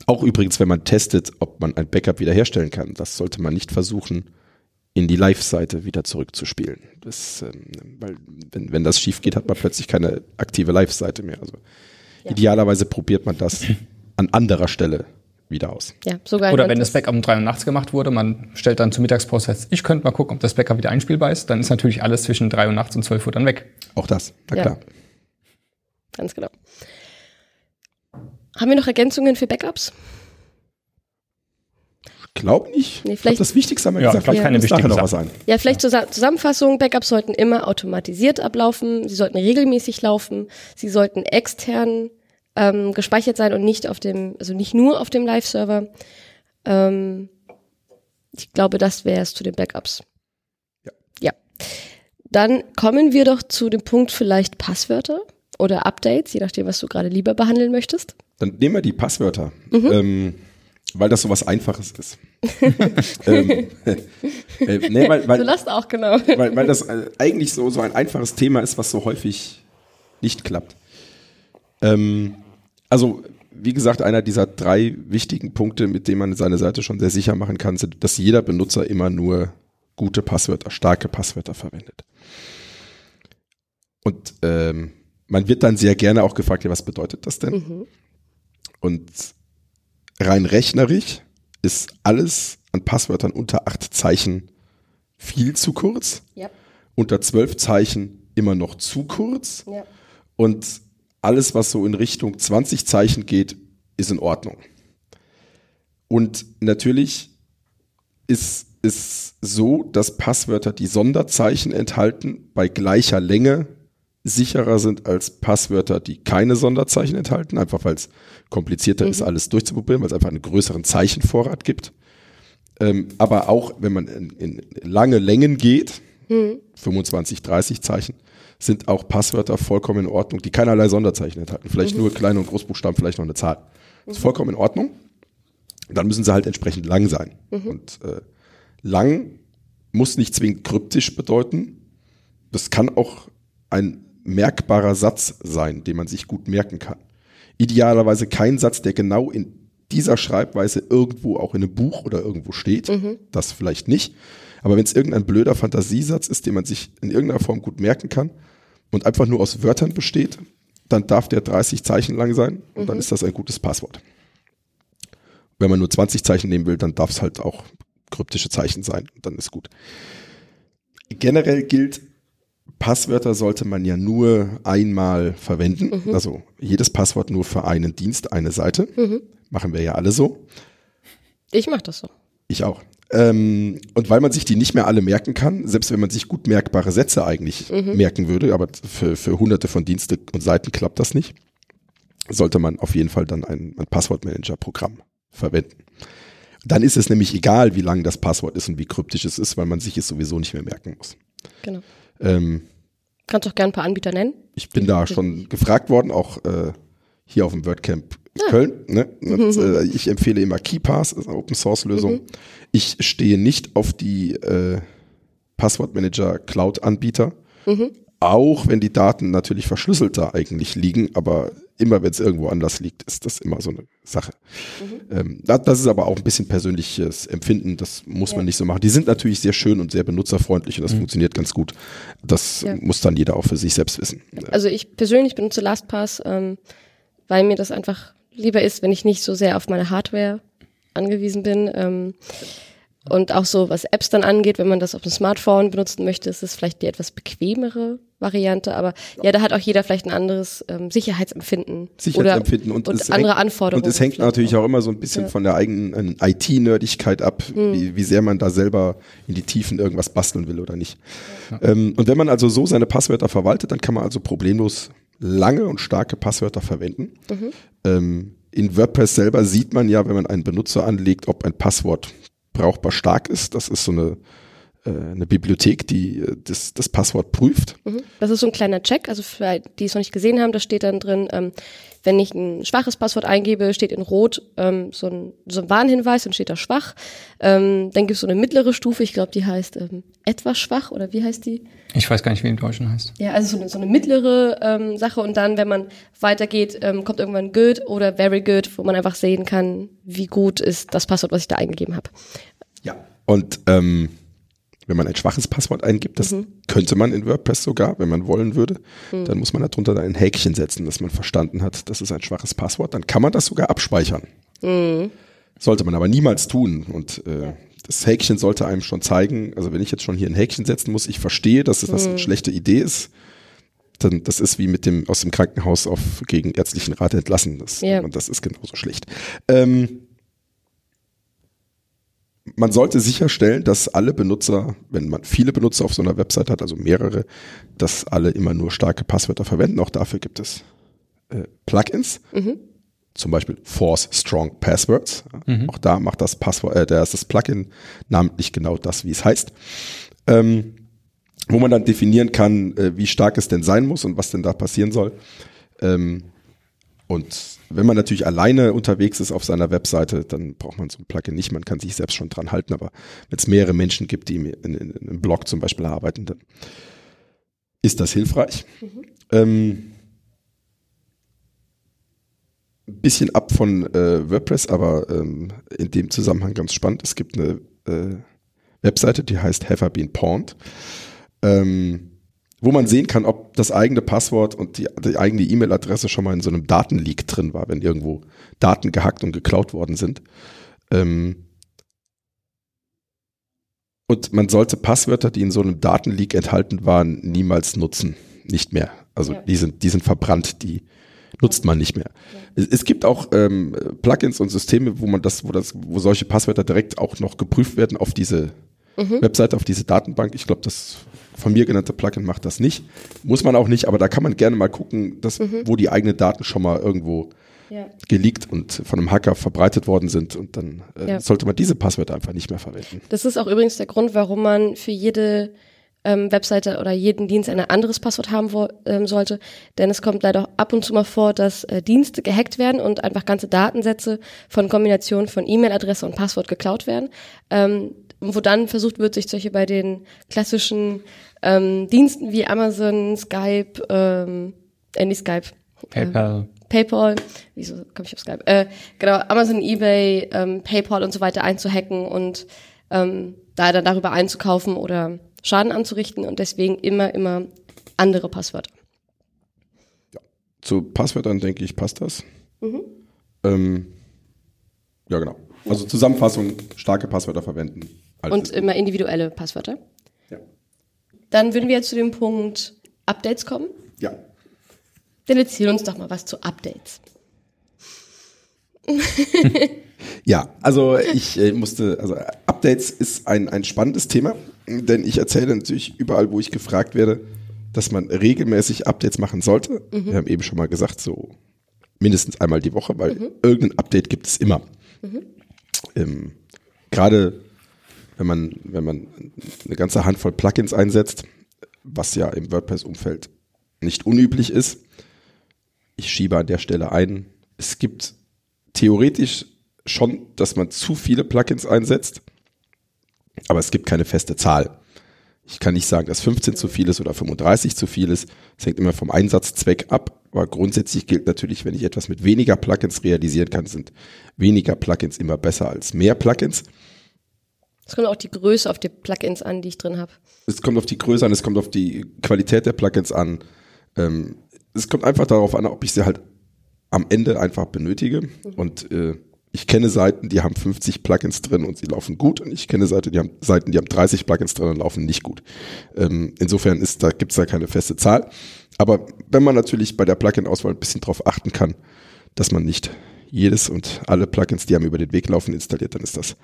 Auch übrigens, wenn man testet, ob man ein Backup wiederherstellen kann, das sollte man nicht versuchen, in die Live-Seite wieder zurückzuspielen. Das, ähm, weil wenn, wenn das schief geht, hat man plötzlich keine aktive Live-Seite mehr. Also Ja. idealerweise probiert man das an anderer Stelle wieder aus. Ja, sogar Oder wenn das Backup um drei Uhr nachts gemacht wurde, man stellt dann zur Mittagspause fest, ich könnte mal gucken, ob das Backup wieder einspielbar ist, dann ist natürlich alles zwischen drei Uhr nachts und zwölf Uhr dann weg. Auch das, na Ja. klar. Ganz genau. Haben wir noch Ergänzungen für Backups? Glaub nicht. Nee, vielleicht- das Wichtigste haben wir Ja, gesagt. glaub, Vielleicht keine wichtigen noch was sein. Ja, vielleicht zur Sa- Zusammenfassung. Backups sollten immer automatisiert ablaufen. Sie sollten regelmäßig laufen. Sie sollten extern ähm, gespeichert sein und nicht auf dem, also nicht nur auf dem Live-Server. Ähm, ich glaube, das wäre es zu den Backups. Ja. Ja. Dann kommen wir doch zu dem Punkt vielleicht Passwörter oder Updates, je nachdem, was du gerade lieber behandeln möchtest. Dann nehmen wir die Passwörter, Mhm. ähm, weil das so was Einfaches ist. <laughs> ähm, äh, nee, weil, Du weil, lasst auch, genau. weil, weil das äh, eigentlich so, so ein einfaches Thema ist, was so häufig nicht klappt. Ähm, also, wie gesagt, einer dieser drei wichtigen Punkte, mit denen man seine Seite schon sehr sicher machen kann, sind, dass jeder Benutzer immer nur gute Passwörter, starke Passwörter verwendet. Und ähm, man wird dann sehr gerne auch gefragt, ja, was bedeutet das denn? Mhm. Und rein rechnerisch ist alles an Passwörtern unter acht Zeichen viel zu kurz, Ja. unter zwölf Zeichen immer noch zu kurz ja. und alles, was so in Richtung 20 Zeichen geht, ist in Ordnung. Und natürlich ist es so, dass Passwörter, die Sonderzeichen enthalten, bei gleicher Länge sicherer sind als Passwörter, die keine Sonderzeichen enthalten, einfach weil es komplizierter ist, alles durchzuprobieren, weil es einfach einen größeren Zeichenvorrat gibt. Ähm, aber auch, wenn man in, in lange Längen geht, 25, 30 Zeichen, sind auch Passwörter vollkommen in Ordnung, die keinerlei Sonderzeichen enthalten. Vielleicht nur Klein- und Großbuchstaben, vielleicht noch eine Zahl. Ist vollkommen in Ordnung. Dann müssen sie halt entsprechend lang sein. Und äh, lang muss nicht zwingend kryptisch bedeuten. Das kann auch ein merkbarer Satz sein, den man sich gut merken kann. Idealerweise kein Satz, der genau in dieser Schreibweise irgendwo auch in einem Buch oder irgendwo steht. Das vielleicht nicht. Aber wenn es irgendein blöder Fantasiesatz ist, den man sich in irgendeiner Form gut merken kann und einfach nur aus Wörtern besteht, dann darf der 30 Zeichen lang sein und dann ist das ein gutes Passwort. Wenn man nur 20 Zeichen nehmen will, dann darf es halt auch kryptische Zeichen sein. Dann ist gut. Generell gilt, Passwörter sollte man ja nur einmal verwenden. Also jedes Passwort nur für einen Dienst, eine Seite. Machen wir ja alle so. Ich mach das so. Ich auch. Ähm, und weil man sich die nicht mehr alle merken kann, selbst wenn man sich gut merkbare Sätze eigentlich merken würde, aber für, für hunderte von Dienste und Seiten klappt das nicht, sollte man auf jeden Fall dann ein, ein Passwortmanager-Programm verwenden. Dann ist es nämlich egal, wie lang das Passwort ist und wie kryptisch es ist, weil man sich es sowieso nicht mehr merken muss. Genau. Ähm, Kannst auch gerne ein paar Anbieter nennen. ich bin da schon gefragt worden, auch äh, hier auf dem WordCamp Köln. Ne? <laughs> Und, äh, ich empfehle immer KeyPass, ist eine Open Source Lösung. Ich stehe nicht auf die äh, Passwortmanager Cloud Anbieter, auch wenn die Daten natürlich verschlüsselt da eigentlich liegen, aber immer wenn es irgendwo anders liegt, ist das immer so eine Sache. Ähm, das, das ist aber auch ein bisschen persönliches Empfinden, das muss man nicht so machen. Die sind natürlich sehr schön und sehr benutzerfreundlich und das funktioniert ganz gut. Das Ja. muss dann jeder auch für sich selbst wissen. Also ich persönlich benutze LastPass, ähm, weil mir das einfach lieber ist, wenn ich nicht so sehr auf meine Hardware angewiesen bin. Ähm, und auch so, was Apps dann angeht, wenn man das auf dem Smartphone benutzen möchte, ist es vielleicht die etwas bequemere Variante. Aber ja, da hat auch jeder vielleicht ein anderes ähm, Sicherheitsempfinden. Sicherheitsempfinden oder, und, und andere hängt, Anforderungen. Und es hängt natürlich auch. immer so ein bisschen Ja. Hm. von der eigenen äh, IT-Nerdigkeit ab, wie, wie sehr man da selber in die Tiefen irgendwas basteln will oder nicht. Ähm, und wenn man also so seine Passwörter verwaltet, dann kann man also problemlos lange und starke Passwörter verwenden. Mhm. Ähm, in WordPress selber sieht man ja, wenn man einen Benutzer anlegt, ob ein Passwort brauchbar stark ist. Das ist so eine, äh, eine Bibliothek, die äh, das, das Passwort prüft. Mhm. Das ist so ein kleiner Check, also für die es noch nicht gesehen haben, da steht dann drin, ähm, wenn ich ein schwaches Passwort eingebe, steht in Rot ähm, so, ein, so ein Warnhinweis und steht da schwach. Ähm, dann gibt es so eine mittlere Stufe, ich glaube, die heißt ähm, etwas schwach oder wie heißt die? Ich weiß gar nicht, wie im Deutschen heißt. Ja, also so eine, so eine mittlere ähm, Sache und dann, wenn man weitergeht, ähm, kommt irgendwann good oder very good, wo man einfach sehen kann, wie gut ist das Passwort, was ich da eingegeben habe. Ja. Und ähm, wenn man ein schwaches Passwort eingibt, das mhm. könnte man in WordPress sogar, wenn man wollen würde, mhm. dann muss man darunter ein Häkchen setzen, dass man verstanden hat, das ist ein schwaches Passwort. Dann kann man das sogar abspeichern. Mhm. Sollte man aber niemals tun. Und äh, das Häkchen sollte einem schon zeigen, also wenn ich jetzt schon hier ein Häkchen setzen muss, ich verstehe, dass das eine mhm. schlechte Idee ist, dann das ist wie mit dem aus dem Krankenhaus auf gegen ärztlichen Rat entlassen. Das, ja. Und das ist genauso schlecht. Ähm, man sollte sicherstellen, dass alle Benutzer, wenn man viele Benutzer auf so einer Website hat, also mehrere, dass alle immer nur starke Passwörter verwenden. Auch dafür gibt es äh, Plugins. Mhm. Zum Beispiel Force Strong Passwords. Mhm. Auch da macht das Passwort, äh, da ist das Plugin namentlich genau das, wie es heißt. Ähm, wo man dann definieren kann, äh, wie stark es denn sein muss und was denn da passieren soll. Ähm, und wenn man natürlich alleine unterwegs ist auf seiner Webseite, dann braucht man so ein Plugin nicht. Man kann sich selbst schon dran halten. Aber wenn es mehrere Menschen gibt, die in, in, in, einem Blog zum Beispiel arbeiten, dann ist das hilfreich. Mhm. Ähm, bisschen ab von äh, WordPress, aber ähm, in dem Zusammenhang ganz spannend. Es gibt eine äh, Webseite, die heißt Have I Been Pawned ähm, wo man sehen kann, ob das eigene Passwort und die, die eigene E-Mail-Adresse schon mal in so einem Datenleak drin war, wenn irgendwo Daten gehackt und geklaut worden sind. Ähm, und man sollte Passwörter, die in so einem Datenleak enthalten waren, niemals nutzen. Nicht mehr. Also ja. die, sind, die sind verbrannt, die nutzt man nicht mehr. Ja. Es, es, gibt auch ähm, Plugins und Systeme, wo man das, wo das, wo solche Passwörter direkt auch noch geprüft werden auf diese mhm. Webseite, auf diese Datenbank. Ich glaube, das von mir genannte Plugin macht das nicht. Muss man auch nicht, aber da kann man gerne mal gucken, dass, mhm. wo die eigenen Daten schon mal irgendwo ja. geleakt und von einem Hacker verbreitet worden sind und dann äh, ja. sollte man diese Passwörter einfach nicht mehr verwenden. Das ist auch übrigens der Grund, warum man für jede ähm, Webseite oder jeden Dienst ein anderes Passwort haben wo, ähm, sollte, denn es kommt leider ab und zu mal vor, dass äh, Dienste gehackt werden und einfach ganze Datensätze von Kombinationen von E-Mail-Adresse und Passwort geklaut werden. Ähm, wo dann versucht wird, sich solche bei den klassischen ähm, Diensten wie Amazon, Skype, ähm, äh, nicht Skype. PayPal. Äh, PayPal, wieso komme ich auf Skype? Äh, genau, Amazon, eBay, ähm, PayPal und so weiter einzuhacken und ähm, da dann darüber einzukaufen oder Schaden anzurichten und deswegen immer, immer andere Passwörter. Ja. Zu Passwörtern denke ich, passt das. Mhm. Ähm, ja, genau. Also Zusammenfassung, starke Passwörter verwenden. Und immer individuelle Passwörter. Dann würden wir jetzt zu dem Punkt Updates kommen. Ja. Dann erzähl uns doch mal was zu Updates. <laughs> ja, also ich äh, musste, also Updates ist ein, ein spannendes Thema, denn ich erzähle natürlich überall, wo ich gefragt werde, dass man regelmäßig Updates machen sollte. Mhm. Wir haben eben schon mal gesagt, so mindestens einmal die Woche, weil mhm. irgendein Update gibt es immer. Mhm. Ähm, Gerade wenn man, wenn man eine ganze Handvoll Plugins einsetzt, was ja im WordPress-Umfeld nicht unüblich ist. Ich schiebe an der Stelle ein. Es gibt theoretisch schon, dass man zu viele Plugins einsetzt, aber es gibt keine feste Zahl. Ich kann nicht sagen, dass 15 zu viel ist oder 35 zu viel ist. Es hängt immer vom Einsatzzweck ab. Aber grundsätzlich gilt natürlich, wenn ich etwas mit weniger Plugins realisieren kann, sind weniger Plugins immer besser als mehr Plugins. Es kommt auch die Größe auf die Plugins an, die ich drin habe. Es kommt auf die Größe an, es kommt auf die Qualität der Plugins an. Ähm, es kommt einfach darauf an, ob ich sie halt am Ende einfach benötige. Mhm. Und äh, ich kenne Seiten, die haben 50 Plugins drin und sie laufen gut. Und ich kenne Seiten, die haben Seiten, die haben 30 Plugins drin und laufen nicht gut. Ähm, insofern ist da gibt's da keine feste Zahl. Aber wenn man natürlich bei der Plugin-Auswahl ein bisschen drauf achten kann, dass man nicht jedes und alle Plugins, die einem über den Weg laufen, installiert, dann ist das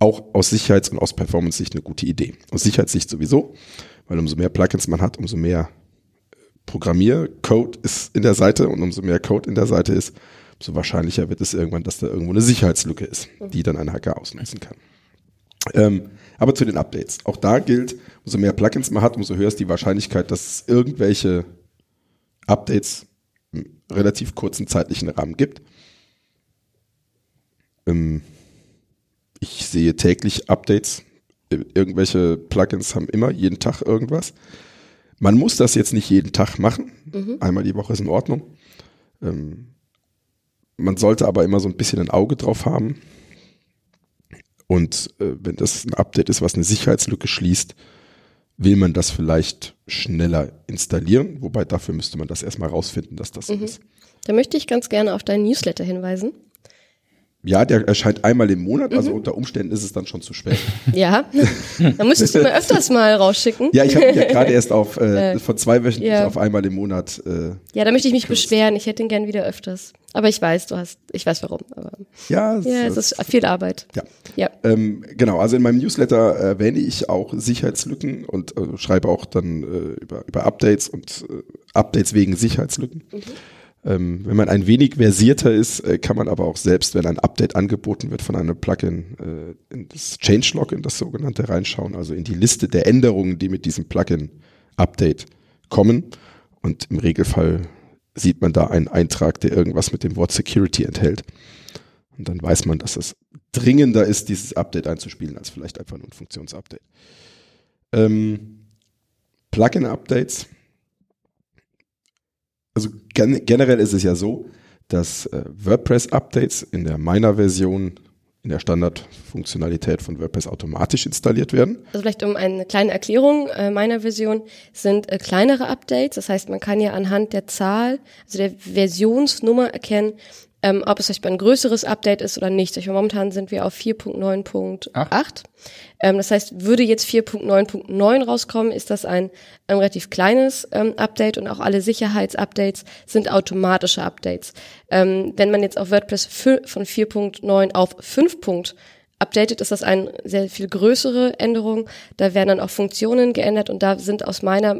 auch aus Sicherheits- und aus Performance-Sicht eine gute Idee. Aus Sicherheitssicht sowieso, weil umso mehr Plugins man hat, umso mehr Programmiercode ist in der Seite und umso mehr Code in der Seite ist, umso wahrscheinlicher wird es irgendwann, dass da irgendwo eine Sicherheitslücke ist, die dann ein Hacker ausnutzen kann. Ähm, aber zu den Updates. Auch da gilt, umso mehr Plugins man hat, umso höher ist die Wahrscheinlichkeit, dass es irgendwelche Updates im relativ kurzen zeitlichen Rahmen gibt. Ähm, ich sehe täglich Updates. Irgendwelche Plugins haben immer jeden Tag irgendwas. Man muss das jetzt nicht jeden Tag machen. Mhm. Einmal die Woche ist in Ordnung. Ähm, man sollte aber immer so ein bisschen ein Auge drauf haben. Und äh, wenn das ein Update ist, was eine Sicherheitslücke schließt, will man das vielleicht schneller installieren. Wobei dafür müsste man das erstmal rausfinden, dass das so Mhm. ist. Da möchte ich ganz gerne auf deinen Newsletter hinweisen. Ja, der erscheint einmal im Monat, Mhm. also unter Umständen ist es dann schon zu spät. Ja, <laughs> da müsstest du mir öfters mal rausschicken. Ja, ich habe ja gerade erst auf äh, von zwei wöchentlich ja. auf einmal im Monat. Äh, Ja, da möchte ich mich beschweren. Ich hätte ihn gern wieder öfters. Aber ich weiß, du hast, ich weiß warum. Aber ja, es- ja, es ist viel Arbeit. ja. Ja. Ähm, genau, also in meinem Newsletter erwähne ich auch Sicherheitslücken und äh, schreibe auch dann äh, über, über Updates und äh, Updates wegen Sicherheitslücken. Ähm, wenn man ein wenig versierter ist, äh, kann man aber auch selbst, wenn ein Update angeboten wird von einem Plugin, äh, in das Changelog, in das sogenannte reinschauen, also in die Liste der Änderungen, die mit diesem Plugin-Update kommen. Und im Regelfall sieht man da einen Eintrag, der irgendwas mit dem Wort Security enthält. Und dann weiß man, dass es dringender ist, dieses Update einzuspielen, als vielleicht einfach nur ein Funktionsupdate. Ähm, Plugin-Updates. Also gen generell ist es ja so, dass äh, WordPress-Updates in der Miner-Version in der Standardfunktionalität von WordPress automatisch installiert werden. Also vielleicht um eine kleine Erklärung äh, meiner Version sind äh, kleinere Updates. Das heißt, man kann ja anhand der Zahl, also der Versionsnummer erkennen, ähm, ob es vielleicht ein größeres Update ist oder nicht. Ich meine, momentan sind wir auf 4.9.8. Ähm, das heißt, würde jetzt 4.9.9 rauskommen, ist das ein, ein relativ kleines ähm, Update und auch alle Sicherheitsupdates sind automatische Updates. Ähm, wenn man jetzt auf WordPress von 4.9 auf 5. updated, ist das eine sehr viel größere Änderung. Da werden dann auch Funktionen geändert und da sind aus meiner,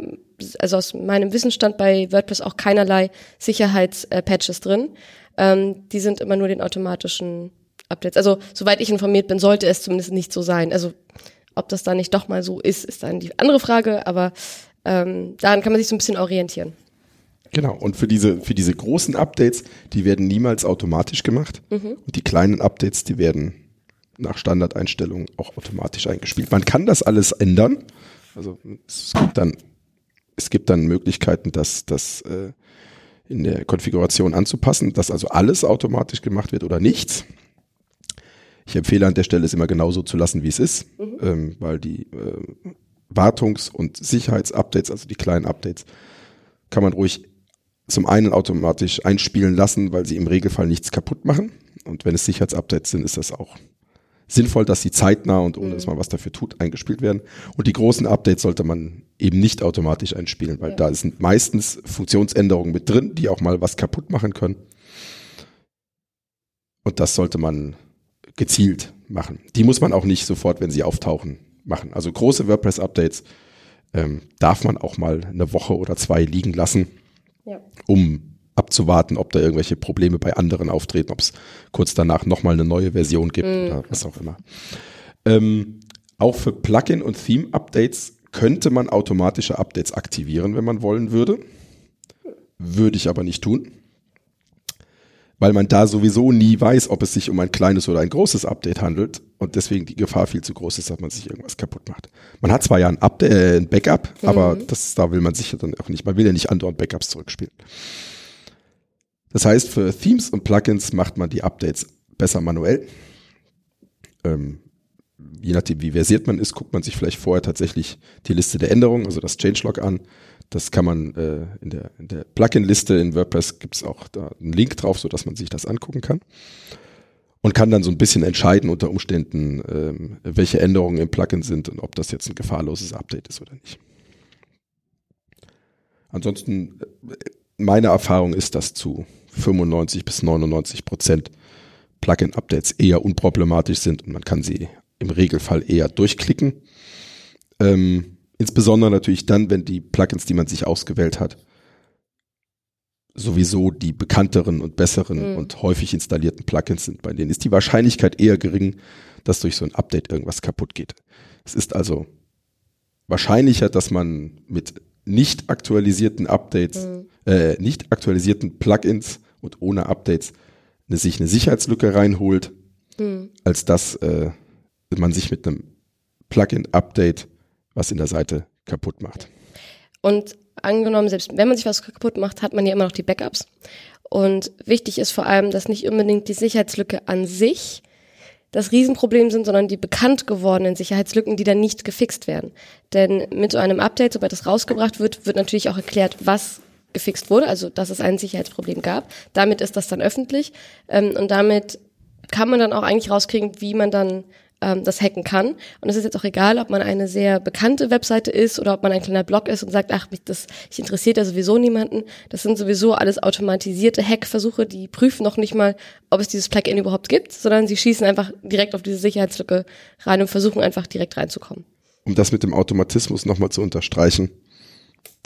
also aus meinem Wissensstand bei WordPress auch keinerlei Sicherheitspatches drin. Ähm, die sind immer nur den automatischen Updates. Also soweit ich informiert bin, sollte es zumindest nicht so sein. Also ob das dann nicht doch mal so ist, ist dann die andere Frage, aber ähm, daran kann man sich so ein bisschen orientieren. Genau. Und für diese, für diese großen Updates, die werden niemals automatisch gemacht. Und die kleinen Updates, die werden nach Standardeinstellungen auch automatisch eingespielt. Man kann das alles ändern. Also es gibt dann, es gibt dann Möglichkeiten, das, das äh, in der Konfiguration anzupassen, dass also alles automatisch gemacht wird oder nichts. Ich empfehle an der Stelle es immer genauso zu lassen, wie es ist, ähm, weil die äh, Wartungs- und Sicherheitsupdates, also die kleinen Updates, kann man ruhig zum einen automatisch einspielen lassen, weil sie im Regelfall nichts kaputt machen. Und wenn es Sicherheitsupdates sind, ist das auch sinnvoll, dass sie zeitnah und ohne dass man was dafür tut, eingespielt werden. Und die großen Updates sollte man eben nicht automatisch einspielen, weil Ja. da sind meistens Funktionsänderungen mit drin, die auch mal was kaputt machen können. Und das sollte man gezielt machen. Die muss man auch nicht sofort, wenn sie auftauchen, machen. Also große WordPress-Updates ähm, darf man auch mal eine Woche oder zwei liegen lassen Ja. um abzuwarten, ob da irgendwelche Probleme bei anderen auftreten, ob es kurz danach nochmal eine neue Version gibt oder was auch immer. Ähm, auch für Plugin- und Theme-Updates könnte man automatische Updates aktivieren, wenn man wollen würde. Würde ich aber nicht tun. Weil man da sowieso nie weiß, ob es sich um ein kleines oder ein großes Update handelt und deswegen die Gefahr viel zu groß ist, dass man sich irgendwas kaputt macht. Man hat zwar ja ein, Update, äh, ein Backup, aber das, da will man sicher dann auch nicht. Man will ja nicht andauernd Backups zurückspielen. Das heißt, für Themes und Plugins macht man die Updates besser manuell. Ähm, je nachdem, wie versiert man ist, guckt man sich vielleicht vorher tatsächlich die Liste der Änderungen, also das Changelog an. Das kann man äh, in der, in der Plugin-Liste in WordPress gibt es auch da einen Link drauf, so dass man sich das angucken kann. Und kann dann so ein bisschen entscheiden unter Umständen, ähm, welche Änderungen im Plugin sind und ob das jetzt ein gefahrloses Update ist oder nicht. Ansonsten, äh, meine Erfahrung ist, dass zu 95 bis 99 Prozent Plugin-Updates eher unproblematisch sind und man kann sie im Regelfall eher durchklicken. Ähm, insbesondere natürlich dann, wenn die Plugins, die man sich ausgewählt hat, sowieso die bekannteren und besseren Mhm. und häufig installierten Plugins sind. Bei denen ist die Wahrscheinlichkeit eher gering, dass durch so ein Update irgendwas kaputt geht. Es ist also wahrscheinlicher, dass man mit nicht aktualisierten Updates, äh, nicht aktualisierten Plugins und ohne Updates eine, sich eine Sicherheitslücke reinholt, Hm. als dass äh, man sich mit einem Plugin-Update was in der Seite kaputt macht. Und angenommen, selbst wenn man sich was kaputt macht, hat man ja immer noch die Backups. Und wichtig ist vor allem, dass nicht unbedingt die Sicherheitslücke an sich das Riesenproblem sind, sondern die bekannt gewordenen Sicherheitslücken, die dann nicht gefixt werden. Denn mit so einem Update, sobald es rausgebracht wird, wird natürlich auch erklärt, was gefixt wurde, also dass es ein Sicherheitsproblem gab. Damit ist das dann öffentlich ähm, und damit kann man dann auch eigentlich rauskriegen, wie man dann ähm, das hacken kann. Und es ist jetzt auch egal, ob man eine sehr bekannte Webseite ist oder ob man ein kleiner Blog ist und sagt, ach, mich das ich interessiert ja sowieso niemanden. Das sind sowieso alles automatisierte Hackversuche, die prüfen noch nicht mal, ob es dieses Plugin überhaupt gibt, sondern sie schießen einfach direkt auf diese Sicherheitslücke rein und versuchen einfach direkt reinzukommen. Um das mit dem Automatismus nochmal zu unterstreichen,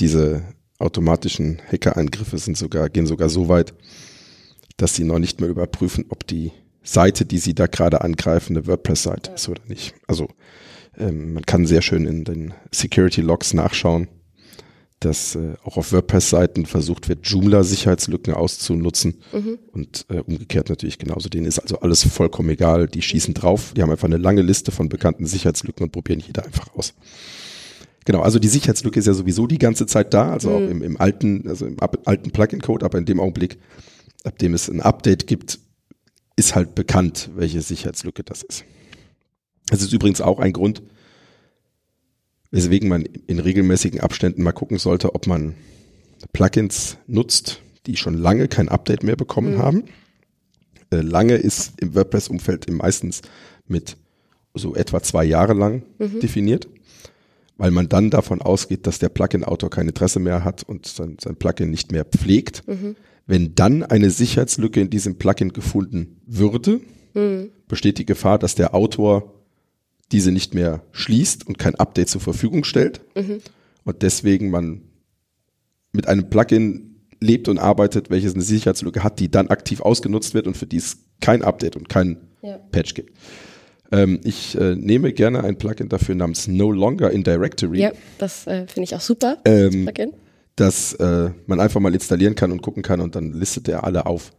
diese automatischen Hackerangriffe sind sogar, gehen sogar so weit, dass sie noch nicht mehr überprüfen, ob die Seite, die Sie da gerade angreifen, eine WordPress-Seite ist oder nicht. Also ähm, man kann sehr schön in den Security Logs nachschauen, dass äh, auch auf WordPress-Seiten versucht wird, Joomla-Sicherheitslücken auszunutzen mhm. und äh, umgekehrt natürlich genauso. Denen ist also alles vollkommen egal. Die schießen drauf. Die haben einfach eine lange Liste von bekannten Sicherheitslücken und probieren jeder einfach aus. Genau, also die Sicherheitslücke ist ja sowieso die ganze Zeit da, also mhm. auch im, im alten, also im alten Plugin-Code, aber in dem Augenblick, ab dem es ein Update gibt, ist halt bekannt, welche Sicherheitslücke das ist. Das ist übrigens auch ein Grund, weswegen man in regelmäßigen Abständen mal gucken sollte, ob man Plugins nutzt, die schon lange kein Update mehr bekommen mhm. haben. Äh, lange ist im WordPress-Umfeld meistens mit so etwa zwei Jahre lang mhm. definiert, weil man dann davon ausgeht, dass der Plugin-Autor kein Interesse mehr hat und sein, sein Plugin nicht mehr pflegt. Mhm. Wenn dann eine Sicherheitslücke in diesem Plugin gefunden würde, mhm. besteht die Gefahr, dass der Autor diese nicht mehr schließt und kein Update zur Verfügung stellt. Mhm. Und deswegen man mit einem Plugin lebt und arbeitet, welches eine Sicherheitslücke hat, die dann aktiv ausgenutzt wird und für die es kein Update und kein ja. Patch gibt. Ähm, ich äh, nehme gerne ein Plugin dafür namens No Longer in Directory. Ja, das äh, finde ich auch super. Ähm, Plugin dass äh, man einfach mal installieren kann und gucken kann und dann listet er alle auf.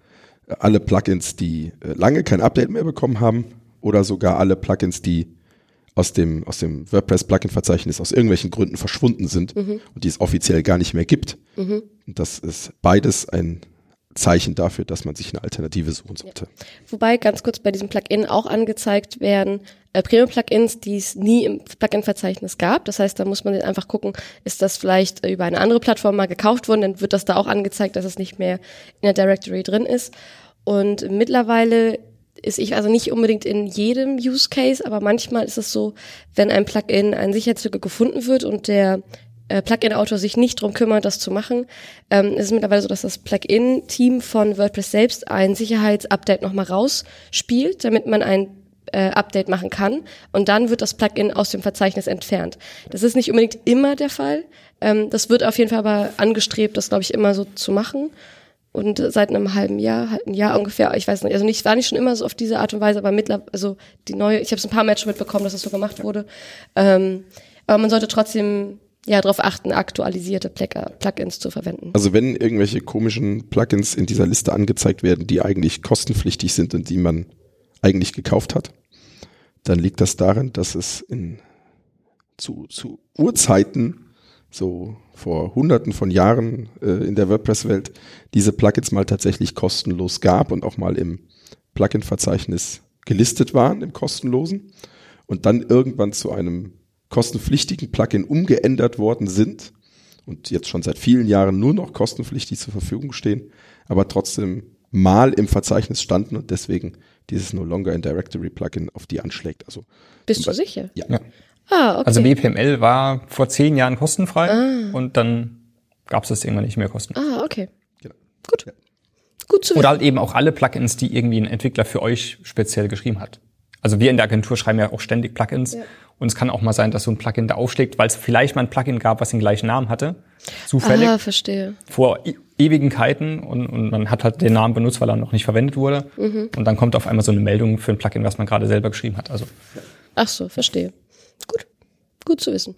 Alle Plugins, die äh, lange kein Update mehr bekommen haben oder sogar alle Plugins, die aus dem, aus dem WordPress-Plugin-Verzeichnis aus irgendwelchen Gründen verschwunden sind mhm. und die es offiziell gar nicht mehr gibt. Mhm. Und das ist beides ein Zeichen dafür, dass man sich eine Alternative suchen sollte. Ja. Wobei ganz kurz bei diesem Plugin auch angezeigt werden äh, Premium-Plugins, die es nie im Plugin-Verzeichnis gab. Das heißt, da muss man einfach gucken, ist das vielleicht äh, über eine andere Plattform mal gekauft worden, dann wird das da auch angezeigt, dass es nicht mehr in der Directory drin ist. Und mittlerweile ist ich also nicht unbedingt in jedem Use Case, aber manchmal ist es so, wenn ein Plugin eine Sicherheitslücke gefunden wird und der äh, Plugin-Autor sich nicht drum kümmert, das zu machen, ähm, ist es mittlerweile so, dass das Plugin-Team von WordPress selbst ein Sicherheitsupdate nochmal rausspielt, damit man ein äh, Update machen kann und dann wird das Plugin aus dem Verzeichnis entfernt. Das ist nicht unbedingt immer der Fall. Ähm, das wird auf jeden Fall aber angestrebt, das glaube ich immer so zu machen. Und seit einem halben Jahr, ein Jahr ungefähr, ich weiß nicht, also nicht, war nicht schon immer so auf diese Art und Weise, aber mittlerweile, also die neue, ich habe es ein paar Mal schon mitbekommen, dass das so gemacht wurde. Ähm, aber man sollte trotzdem ja darauf achten, aktualisierte Plugins zu verwenden. Also wenn irgendwelche komischen Plugins in dieser Liste angezeigt werden, die eigentlich kostenpflichtig sind und die man eigentlich gekauft hat, dann liegt das darin, dass es in, zu, zu Urzeiten, so vor hunderten von Jahren äh, in der WordPress-Welt, diese Plugins mal tatsächlich kostenlos gab und auch mal im Plugin-Verzeichnis gelistet waren, im kostenlosen, und dann irgendwann zu einem kostenpflichtigen Plugin umgeändert worden sind und jetzt schon seit vielen Jahren nur noch kostenpflichtig zur Verfügung stehen, aber trotzdem mal im Verzeichnis standen und deswegen dieses No Longer in Directory Plugin auf die anschlägt. Also bist du sicher? Ja. ja. Ah, okay. Also WPML war vor zehn Jahren kostenfrei ah. und dann gab es das irgendwann nicht mehr kostenlos. Ah, okay. Genau. Gut. Ja. Gut zu wissen. Oder halt eben auch alle Plugins, die irgendwie ein Entwickler für euch speziell geschrieben hat. Also wir in der Agentur schreiben ja auch ständig Plugins. Ja. Und es kann auch mal sein, dass so ein Plugin da aufschlägt, weil es vielleicht mal ein Plugin gab, was den gleichen Namen hatte. Zufällig. Ah, verstehe. Vor e Ewigkeiten und, und man hat halt den Namen benutzt, weil er noch nicht verwendet wurde. Mhm. Und dann kommt auf einmal so eine Meldung für ein Plugin, was man gerade selber geschrieben hat. Also. Ach so, verstehe. Gut. Gut zu wissen.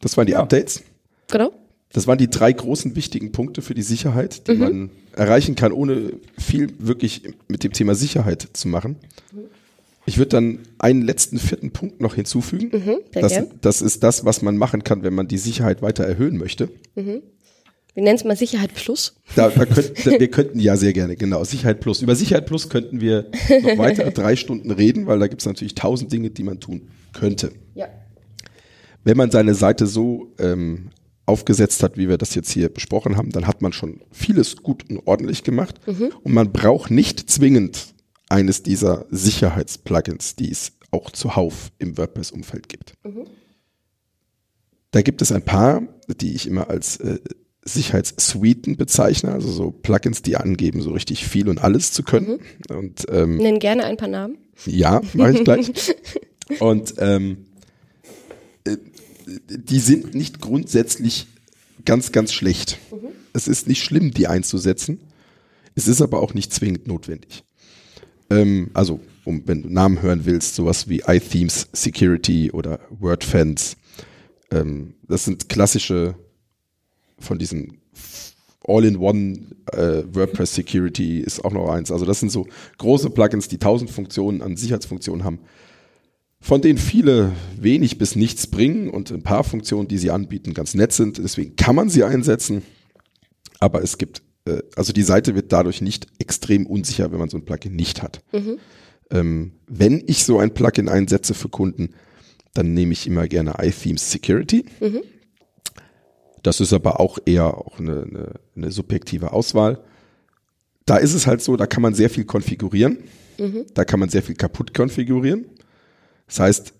Das waren die ja. Updates. Genau. Das waren die drei großen wichtigen Punkte für die Sicherheit, die mhm. man erreichen kann, ohne viel wirklich mit dem Thema Sicherheit zu machen. Ich würde dann einen letzten vierten Punkt noch hinzufügen. Mhm, das, das, ist das, was man machen kann, wenn man die Sicherheit weiter erhöhen möchte. Mhm. wir nennen es mal Sicherheit Plus. Da, da könnten, wir könnten ja sehr gerne, genau, Sicherheit Plus. Über Sicherheit Plus könnten wir noch <laughs> weiter drei Stunden reden, weil da gibt es natürlich tausend Dinge, die man tun könnte. Ja. Wenn man seine Seite so ähm, aufgesetzt hat, wie wir das jetzt hier besprochen haben, dann hat man schon vieles gut und ordentlich gemacht. Mhm. Und man braucht nicht zwingend eines dieser Sicherheitsplugins, die es auch zuhauf im WordPress-Umfeld gibt. Mhm. Da gibt es ein paar, die ich immer als äh, Sicherheitssuiten bezeichne, also so Plugins, die angeben, so richtig viel und alles zu können. Und ähm, Nenn gerne ein paar Namen. ja, mache ich gleich. <laughs> Und ähm, äh, die sind nicht grundsätzlich ganz, ganz schlecht. Es ist nicht schlimm, die einzusetzen. Es ist aber auch nicht zwingend notwendig. Ähm, also, um, wenn du Namen hören willst, sowas wie iThemes Security oder WordFence. Ähm, das sind klassische von diesen All-in-One äh, WordPress Security ist auch noch eins. Also das sind so große Plugins, die tausend Funktionen an Sicherheitsfunktionen haben, von denen viele wenig bis nichts bringen und ein paar Funktionen, die sie anbieten, ganz nett sind. Deswegen kann man sie einsetzen. Aber es gibt, äh, also die Seite wird dadurch nicht extrem unsicher, wenn man so ein Plugin nicht hat. Ähm, wenn ich so ein Plugin einsetze für Kunden, dann nehme ich immer gerne iThemes Security. Das ist aber auch eher auch eine, eine, eine subjektive Auswahl. Da ist es halt so, da kann man sehr viel konfigurieren. Da kann man sehr viel kaputt konfigurieren. Das heißt,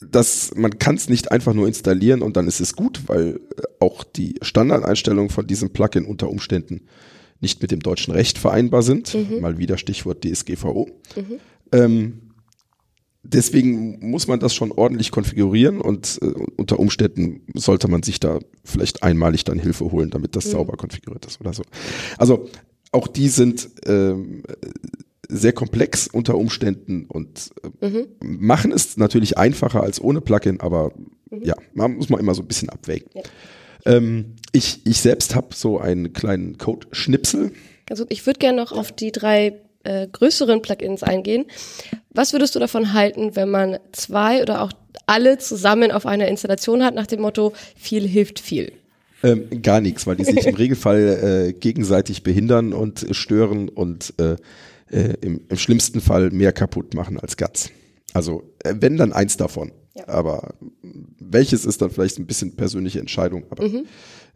dass man kann es nicht einfach nur installieren und dann ist es gut, weil äh, auch die Standardeinstellungen von diesem Plugin unter Umständen nicht mit dem deutschen Recht vereinbar sind. Mal wieder Stichwort DSGVO. Ähm, deswegen muss man das schon ordentlich konfigurieren und äh, unter Umständen sollte man sich da vielleicht einmalig dann Hilfe holen, damit das sauber konfiguriert ist oder so. Also auch die sind ähm, sehr komplex unter Umständen und äh, machen es natürlich einfacher als ohne Plugin, aber ja, man muss man immer so ein bisschen abwägen. Ja. Ähm, ich, ich selbst habe so einen kleinen Code-Schnipsel. Also ich würde gerne noch auf die drei äh, größeren Plugins eingehen. Was würdest du davon halten, wenn man zwei oder auch alle zusammen auf einer Installation hat, nach dem Motto, viel hilft viel? Ähm, gar nichts, weil die sich im <laughs> Regelfall äh, gegenseitig behindern und stören und äh, äh, im, im schlimmsten Fall mehr kaputt machen als ganz. Also äh, wenn dann eins davon. Ja. Aber welches ist dann vielleicht ein bisschen persönliche Entscheidung, aber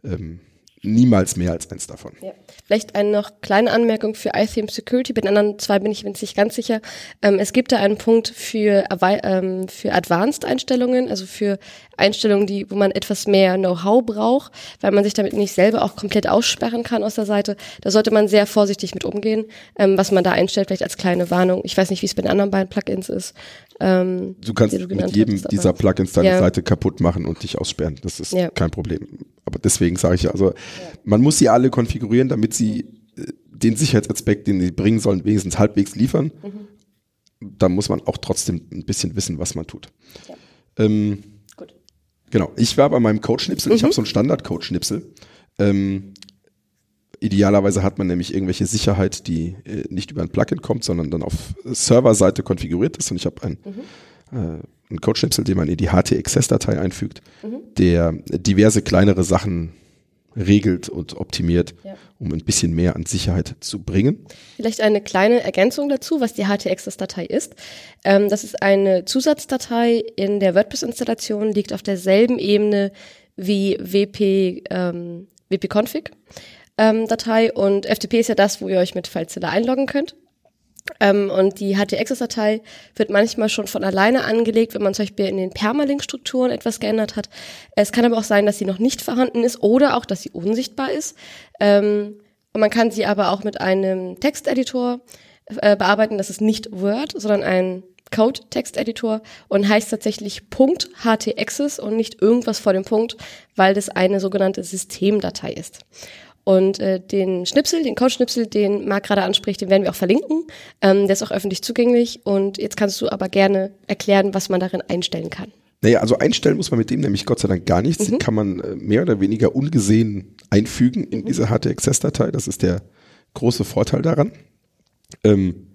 ähm, niemals mehr als eins davon. Ja. Vielleicht eine noch kleine Anmerkung für iTheme Security. Bei den anderen zwei bin ich mir nicht ganz sicher. Ähm, es gibt da einen Punkt für, ähm, für Advanced-Einstellungen, also für Einstellungen, die, wo man etwas mehr Know-how braucht, weil man sich damit nicht selber auch komplett aussperren kann aus der Seite. Da sollte man sehr vorsichtig mit umgehen, ähm, was man da einstellt, vielleicht als kleine Warnung. Ich weiß nicht, wie es bei den anderen beiden Plugins ist. Ähm, Du kannst du mit jedem aber- dieser Plugins deine Ja. Seite kaputt machen und dich aussperren. Das ist Ja. kein Problem. Aber deswegen sage ich ja, also man muss sie alle konfigurieren, damit sie äh, den Sicherheitsaspekt, den sie bringen sollen, wenigstens halbwegs liefern. Mhm. Da muss man auch trotzdem ein bisschen wissen, was man tut. Ja. Ähm, Gut. Genau, ich war bei meinem Codeschnipsel, Mhm. ich habe so einen Standard-Codeschnipsel. Ähm, idealerweise hat man nämlich irgendwelche Sicherheit, die äh, nicht über ein Plugin kommt, sondern dann auf Serverseite konfiguriert ist. Und ich habe ein, Mhm. äh, einen Codeschnipsel, den man in die HT-Access-Datei einfügt, Mhm. der diverse kleinere Sachen regelt und optimiert, Ja. um ein bisschen mehr an Sicherheit zu bringen. Vielleicht eine kleine Ergänzung dazu, was die HT-Access-Datei ist. Ähm, das ist eine Zusatzdatei in der WordPress-Installation, liegt auf derselben Ebene wie WP, ähm, WP-Config. Ähm, Datei und FTP ist ja das, wo ihr euch mit FileZilla einloggen könnt. Ähm, und die HT-Access-Datei wird manchmal schon von alleine angelegt, wenn man zum Beispiel in den Permalink-Strukturen etwas geändert hat. Es kann aber auch sein, dass sie noch nicht vorhanden ist oder auch, dass sie unsichtbar ist. Ähm, und man kann sie aber auch mit einem Texteditor äh, bearbeiten. Das ist nicht Word, sondern ein Code-Texteditor und heißt tatsächlich .ht-access und nicht irgendwas vor dem Punkt, weil das eine sogenannte Systemdatei ist. Und äh, den Schnipsel, den Code-Schnipsel, den Marc gerade anspricht, den werden wir auch verlinken. Ähm, der ist auch öffentlich zugänglich. Und jetzt kannst du aber gerne erklären, was man darin einstellen kann. Naja, also einstellen muss man mit dem nämlich Gott sei Dank gar nichts. Den kann man äh, mehr oder weniger ungesehen einfügen in diese HT-Access-Datei. Das ist der große Vorteil daran. Ähm,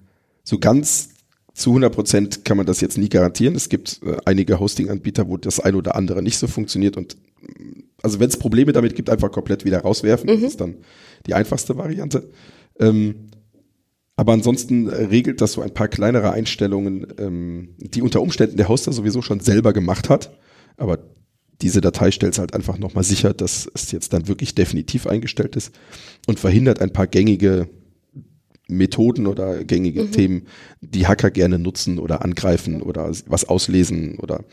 so ganz zu 100 Prozent kann man das jetzt nie garantieren. Es gibt äh, einige Hosting-Anbieter, wo das ein oder andere nicht so funktioniert und also wenn es Probleme damit gibt, einfach komplett wieder rauswerfen. Das ist dann die einfachste Variante. Ähm, aber ansonsten äh, regelt das so ein paar kleinere Einstellungen, ähm, die unter Umständen der Hoster sowieso schon selber gemacht hat. Aber diese Datei stellt es halt einfach nochmal sicher, dass es jetzt dann wirklich definitiv eingestellt ist und verhindert ein paar gängige Methoden oder gängige Themen, die Hacker gerne nutzen oder angreifen oder was auslesen oder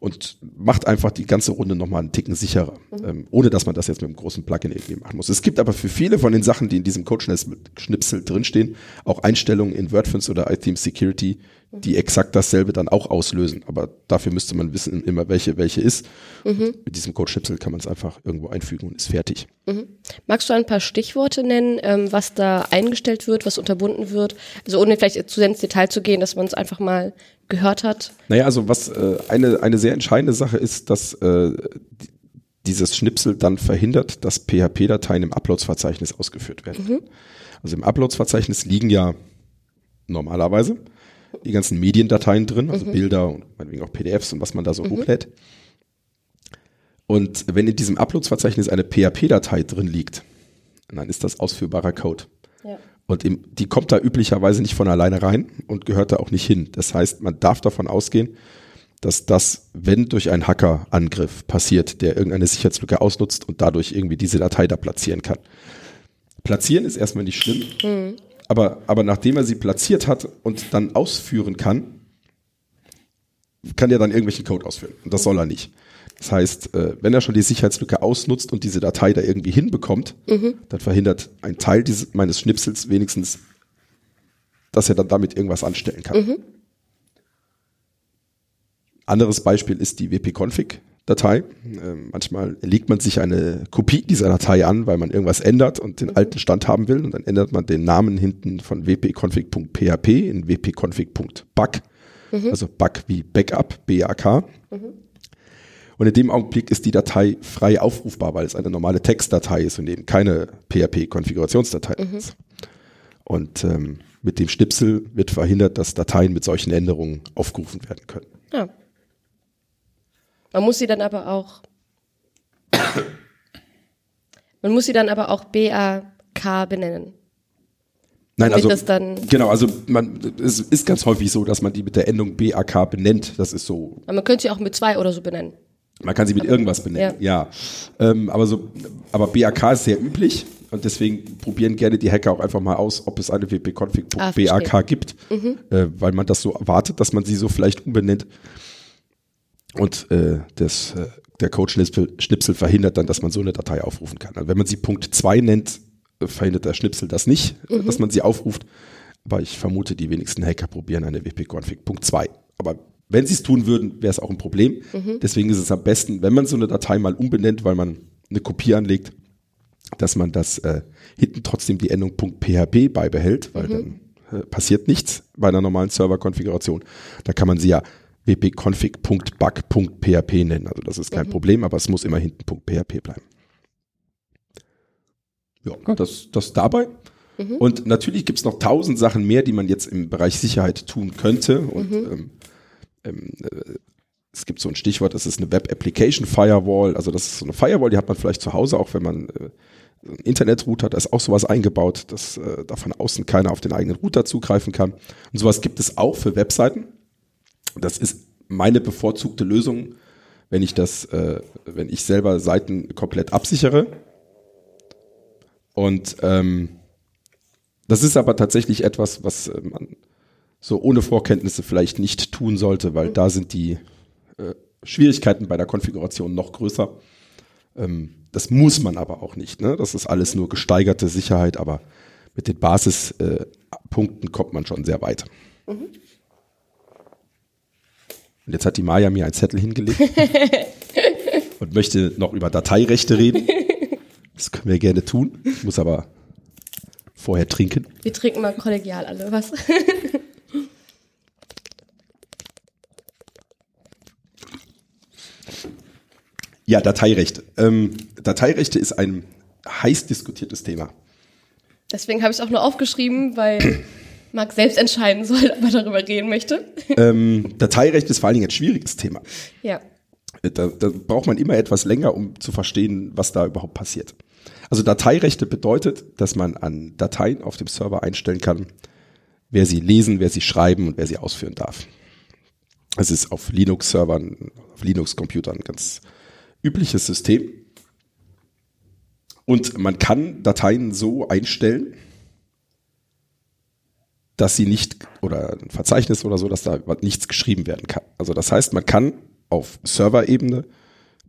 und macht einfach die ganze Runde nochmal einen Ticken sicherer, ähm, ohne dass man das jetzt mit einem großen Plugin irgendwie machen muss. Es gibt aber für viele von den Sachen, die in diesem Code-Schnipsel drinstehen, auch Einstellungen in WordFence oder iTheme Security, die exakt dasselbe dann auch auslösen. Aber dafür müsste man wissen immer, welche welche ist. Und mit diesem Code-Schnipsel kann man es einfach irgendwo einfügen und ist fertig. Magst du ein paar Stichworte nennen, ähm, was da eingestellt wird, was unterbunden wird? Also ohne vielleicht zu sehr ins Detail zu gehen, dass man es einfach mal gehört hat. Naja, also was äh, eine, eine sehr entscheidende Sache ist, dass äh, die- dieses Schnipsel dann verhindert, dass PHP-Dateien im Uploads-Verzeichnis ausgeführt werden. Also im Uploads-Verzeichnis liegen ja normalerweise die ganzen Mediendateien drin, also Bilder und meinetwegen auch PDFs und was man da so hochlädt. Und wenn in diesem Uploads-Verzeichnis eine PHP-Datei drin liegt, dann ist das ausführbarer Code. Und im, die kommt da üblicherweise nicht von alleine rein und gehört da auch nicht hin. Das heißt, man darf davon ausgehen, dass das, wenn durch einen Hackerangriff passiert, der irgendeine Sicherheitslücke ausnutzt und dadurch irgendwie diese Datei da platzieren kann. Platzieren ist erstmal nicht schlimm, aber, aber nachdem er sie platziert hat und dann ausführen kann, kann er dann irgendwelchen Code ausführen. Und das soll er nicht. Das heißt, äh, wenn er schon die Sicherheitslücke ausnutzt und diese Datei da irgendwie hinbekommt, dann verhindert ein Teil dieses, meines Schnipsels wenigstens, dass er dann damit irgendwas anstellen kann. Anderes Beispiel ist die wp-config-Datei. Ähm, manchmal legt man sich eine Kopie dieser Datei an, weil man irgendwas ändert und den alten Stand haben will. Und dann ändert man den Namen hinten von wp-config.php in wp-config.bug. Also Bug wie Backup, B-A-K. Und in dem Augenblick ist die Datei frei aufrufbar, weil es eine normale Textdatei ist und eben keine PHP-Konfigurationsdatei ist. Und ähm, mit dem Schnipsel wird verhindert, dass Dateien mit solchen Änderungen aufgerufen werden können. Ja. Man muss sie dann aber auch. <coughs> Man muss sie dann aber auch BAK benennen. Nein, also das dann- genau, also man es ist ganz häufig so, dass man die mit der Endung BAK benennt. Das ist so, Aber man könnte sie auch mit zwei oder so benennen. Man kann sie mit irgendwas benennen. Ja, Ähm, aber so, aber BAK ist sehr üblich und deswegen probieren gerne die Hacker auch einfach mal aus, ob es eine Ah, wp-config.bak verstehe. gibt, äh, weil man das so erwartet, dass man sie so vielleicht umbenennt. Und äh, das, äh, der Code-Schnipsel Schnipsel verhindert dann, dass man so eine Datei aufrufen kann. Also wenn man sie Punkt 2 nennt, äh, verhindert der Schnipsel das nicht, äh, dass man sie aufruft. Aber ich vermute, die wenigsten Hacker probieren eine wp-config Punkt 2. Aber wenn sie es tun würden, wäre es auch ein Problem. Deswegen ist es am besten, wenn man so eine Datei mal umbenennt, weil man eine Kopie anlegt, dass man das äh, hinten trotzdem die Endung .php beibehält, weil dann äh, passiert nichts bei einer normalen Serverkonfiguration. Da kann man sie ja wp-config.bug.php nennen. Also das ist kein Problem, aber es muss immer hinten .php bleiben. Ja, das, das dabei. Und natürlich gibt es noch tausend Sachen mehr, die man jetzt im Bereich Sicherheit tun könnte. Und ähm, ähm, äh, es gibt so ein Stichwort, das ist eine Web Application Firewall. Also das ist so eine Firewall, die hat man vielleicht zu Hause, auch wenn man äh, einen Internetrouter, da ist auch sowas eingebaut, dass äh, da von außen keiner auf den eigenen Router zugreifen kann. Und sowas gibt es auch für Webseiten. Das ist meine bevorzugte Lösung, wenn ich das, äh, wenn ich selber Seiten komplett absichere. Und ähm, das ist aber tatsächlich etwas, was äh, man so ohne Vorkenntnisse vielleicht nicht tun sollte, weil da sind die äh, Schwierigkeiten bei der Konfiguration noch größer. Ähm, das muss man aber auch nicht. Ne? Das ist alles nur gesteigerte Sicherheit, aber mit den Basispunkten äh, kommt man schon sehr weit. Und jetzt hat die Maya mir einen Zettel hingelegt <laughs> und möchte noch über Dateirechte reden. Das können wir gerne tun. Ich muss aber vorher trinken. Wir trinken mal kollegial alle, was? <laughs> Ja, Dateirechte. Ähm, Dateirechte ist ein heiß diskutiertes Thema. Deswegen habe ich es auch nur aufgeschrieben, weil <clears throat> Marc selbst entscheiden soll, ob er darüber reden möchte. Ähm, Dateirecht ist vor allen Dingen ein schwieriges Thema. ja. Äh, da, da braucht man immer etwas länger, um zu verstehen, was da überhaupt passiert. Also Dateirechte bedeutet, dass man an Dateien auf dem Server einstellen kann, wer sie lesen, wer sie schreiben und wer sie ausführen darf. Es ist auf Linux-Servern, auf Linux-Computern ganz übliches System. Und man kann Dateien so einstellen, dass sie nicht, oder ein Verzeichnis oder so, dass da nichts geschrieben werden kann. Also das heißt, man kann auf Serverebene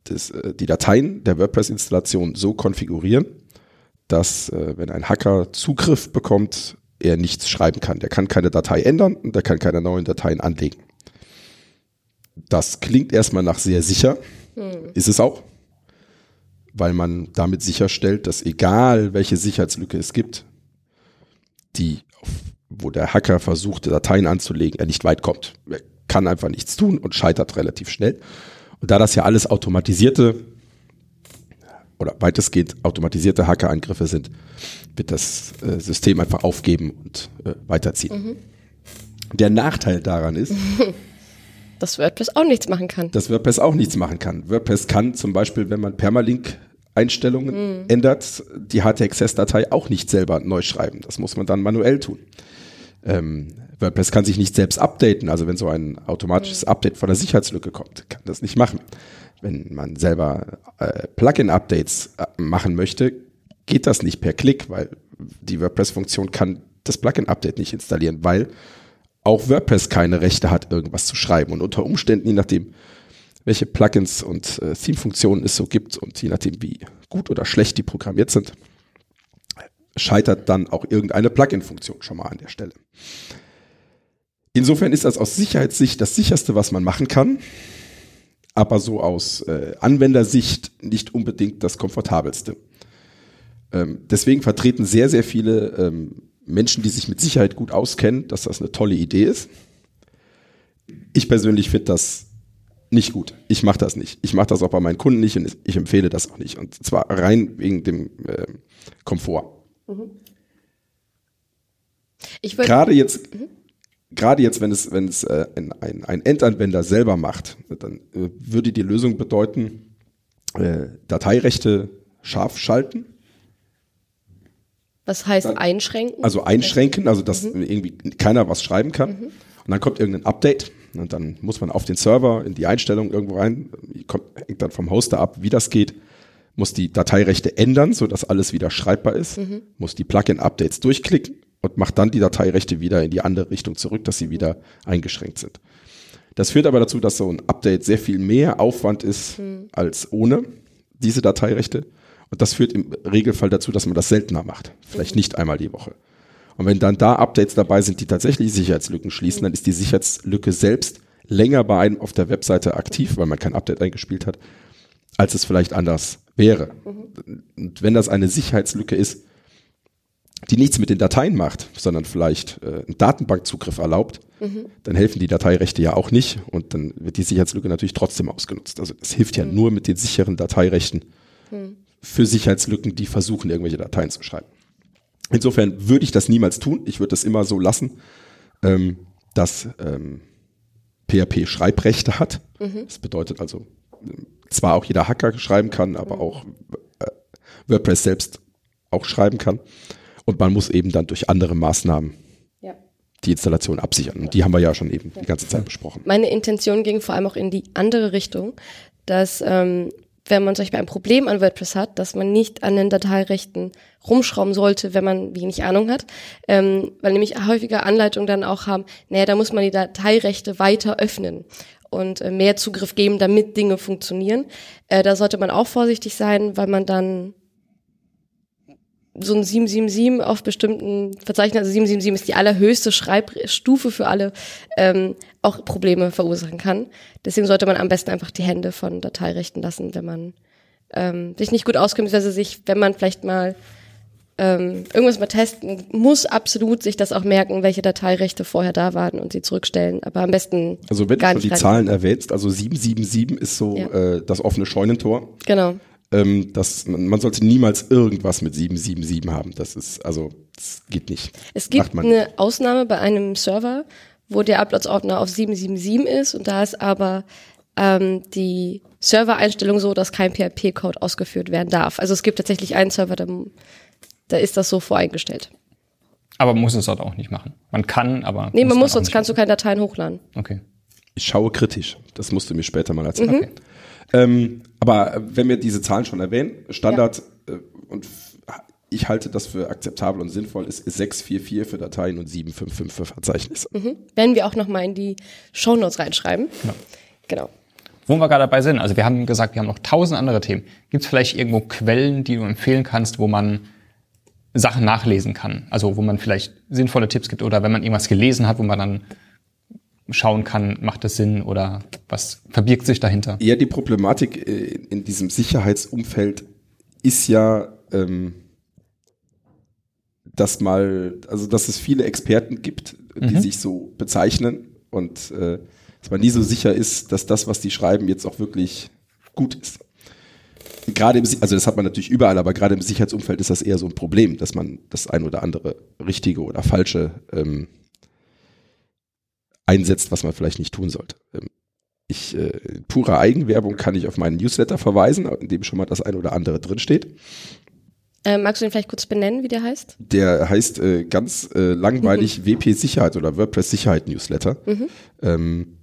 äh, die Dateien der WordPress-Installation so konfigurieren, dass äh, wenn ein Hacker Zugriff bekommt, er nichts schreiben kann. Der kann keine Datei ändern und der kann keine neuen Dateien anlegen. Das klingt erstmal nach sehr sicher, hm. ist es auch, weil man damit sicherstellt, dass egal welche Sicherheitslücke es gibt, die, wo der Hacker versucht, Dateien anzulegen, er nicht weit kommt. Er kann einfach nichts tun und scheitert relativ schnell. Und da das ja alles automatisierte oder weitestgehend automatisierte Hackerangriffe sind, wird das äh, System einfach aufgeben und äh, weiterziehen. Mhm. Der Nachteil daran ist, <laughs> dass WordPress auch nichts machen kann. Dass WordPress auch nichts machen kann. WordPress kann zum Beispiel, wenn man Permalink-Einstellungen mhm. ändert, die HTXS-Datei auch nicht selber neu schreiben. Das muss man dann manuell tun. Ähm, WordPress kann sich nicht selbst updaten. Also wenn so ein automatisches mhm. Update von der Sicherheitslücke kommt, kann das nicht machen. Wenn man selber äh, Plugin-Updates äh, machen möchte, geht das nicht per Klick, weil die WordPress-Funktion kann das Plugin-Update nicht installieren, weil auch WordPress keine Rechte hat, irgendwas zu schreiben. Und unter Umständen, je nachdem, welche Plugins und äh, Theme-Funktionen es so gibt und je nachdem, wie gut oder schlecht die programmiert sind, scheitert dann auch irgendeine Plugin-Funktion schon mal an der Stelle. Insofern ist das aus Sicherheitssicht das sicherste, was man machen kann, aber so aus äh, Anwendersicht nicht unbedingt das komfortabelste. Ähm, deswegen vertreten sehr, sehr viele ähm, Menschen, die sich mit Sicherheit gut auskennen, dass das eine tolle Idee ist. Ich persönlich finde das nicht gut. Ich mache das nicht. Ich mache das auch bei meinen Kunden nicht und ich empfehle das auch nicht. Und zwar rein wegen dem äh, Komfort. Mhm. Gerade jetzt, mhm. gerade jetzt, wenn es, wenn es äh, ein, ein, ein Endanwender selber macht, dann äh, würde die Lösung bedeuten, äh, Dateirechte scharf schalten was heißt dann, einschränken? Also einschränken, also dass mhm. irgendwie keiner was schreiben kann. Mhm. Und dann kommt irgendein Update und dann muss man auf den Server in die Einstellung irgendwo rein, kommt, hängt dann vom Hoster ab, wie das geht, muss die Dateirechte ändern, sodass alles wieder schreibbar ist, mhm. muss die Plugin-Updates durchklicken und macht dann die Dateirechte wieder in die andere Richtung zurück, dass sie wieder eingeschränkt sind. Das führt aber dazu, dass so ein Update sehr viel mehr Aufwand ist mhm. als ohne diese Dateirechte. Und das führt im Regelfall dazu, dass man das seltener macht. Vielleicht nicht einmal die Woche. Und wenn dann da Updates dabei sind, die tatsächlich Sicherheitslücken schließen, dann ist die Sicherheitslücke selbst länger bei einem auf der Webseite aktiv, weil man kein Update eingespielt hat, als es vielleicht anders wäre. Und wenn das eine Sicherheitslücke ist, die nichts mit den Dateien macht, sondern vielleicht äh, einen Datenbankzugriff erlaubt, mhm. dann helfen die Dateirechte ja auch nicht und dann wird die Sicherheitslücke natürlich trotzdem ausgenutzt. Also es hilft ja mhm. nur mit den sicheren Dateirechten, mhm für Sicherheitslücken, die versuchen, irgendwelche Dateien zu schreiben. Insofern würde ich das niemals tun. Ich würde das immer so lassen, ähm, dass ähm, PHP Schreibrechte hat. Mhm. Das bedeutet also, zwar auch jeder Hacker schreiben kann, aber mhm. auch äh, WordPress selbst auch schreiben kann. Und man muss eben dann durch andere Maßnahmen ja. die Installation absichern. Und die haben wir ja schon eben ja. die ganze Zeit besprochen. Meine Intention ging vor allem auch in die andere Richtung, dass ähm, wenn man zum Beispiel ein Problem an WordPress hat, dass man nicht an den Dateirechten rumschrauben sollte, wenn man wenig Ahnung hat, ähm, weil nämlich häufiger Anleitungen dann auch haben, naja, da muss man die Dateirechte weiter öffnen und äh, mehr Zugriff geben, damit Dinge funktionieren. Äh, da sollte man auch vorsichtig sein, weil man dann so ein 777 auf bestimmten Verzeichnissen, also 777 ist die allerhöchste Schreibstufe für alle, ähm, auch Probleme verursachen kann. Deswegen sollte man am besten einfach die Hände von Dateirechten lassen, wenn man ähm, sich nicht gut auskennt, beziehungsweise sich, wenn man vielleicht mal ähm, irgendwas mal testen muss, absolut sich das auch merken, welche Dateirechte vorher da waren und sie zurückstellen. Aber am besten. Also wenn du die Zahlen erwähnst, also 777 ist so ja. äh, das offene Scheunentor. Genau ähm, dass man, man sollte niemals irgendwas mit 777 haben. Das ist, also, das geht nicht. Es gibt eine Ausnahme bei einem Server, wo der Uploads-Ordner auf 777 ist und da ist aber ähm, die Servereinstellung so, dass kein PHP-Code ausgeführt werden darf. Also es gibt tatsächlich einen Server, da, da ist das so voreingestellt. Aber man muss es dort auch nicht machen. Man kann, aber. Nee, man muss, sonst nicht kannst du keine Dateien hochladen. machen. Okay. Ich schaue kritisch. Das musst du mir später mal erzählen. Ähm, aber wenn wir diese Zahlen schon erwähnen, Standard äh, und ich halte das für akzeptabel und sinnvoll, ist, ist 644 für Dateien und 755 für Verzeichnisse. Werden wir auch nochmal in die Shownotes reinschreiben. Ja. Genau. Wo wir gerade dabei sind, also wir haben gesagt, wir haben noch tausend andere Themen. Gibt es vielleicht irgendwo Quellen, die du empfehlen kannst, wo man Sachen nachlesen kann? Also wo man vielleicht sinnvolle Tipps gibt oder wenn man irgendwas gelesen hat, wo man dann schauen kann, macht das Sinn oder was verbirgt sich dahinter? Ja, die Problematik äh, in diesem Sicherheitsumfeld ist ja, ähm, dass mal, also dass es viele Experten gibt, die sich so bezeichnen und äh, dass man nie so sicher ist, dass das, was die schreiben, jetzt auch wirklich gut ist. Gerade im, also das hat man natürlich überall, aber gerade im Sicherheitsumfeld ist das eher so ein Problem, dass man das ein oder andere richtige oder falsche ähm, einsetzt, was man vielleicht nicht tun sollte. Ähm, ich, äh, pure Eigenwerbung kann ich auf meinen Newsletter verweisen, in dem schon mal das ein oder andere drinsteht. Äh, magst du den vielleicht kurz benennen, wie der heißt? Der heißt äh, ganz äh, langweilig WP Sicherheit oder WordPress Sicherheit Newsletter. Ähm,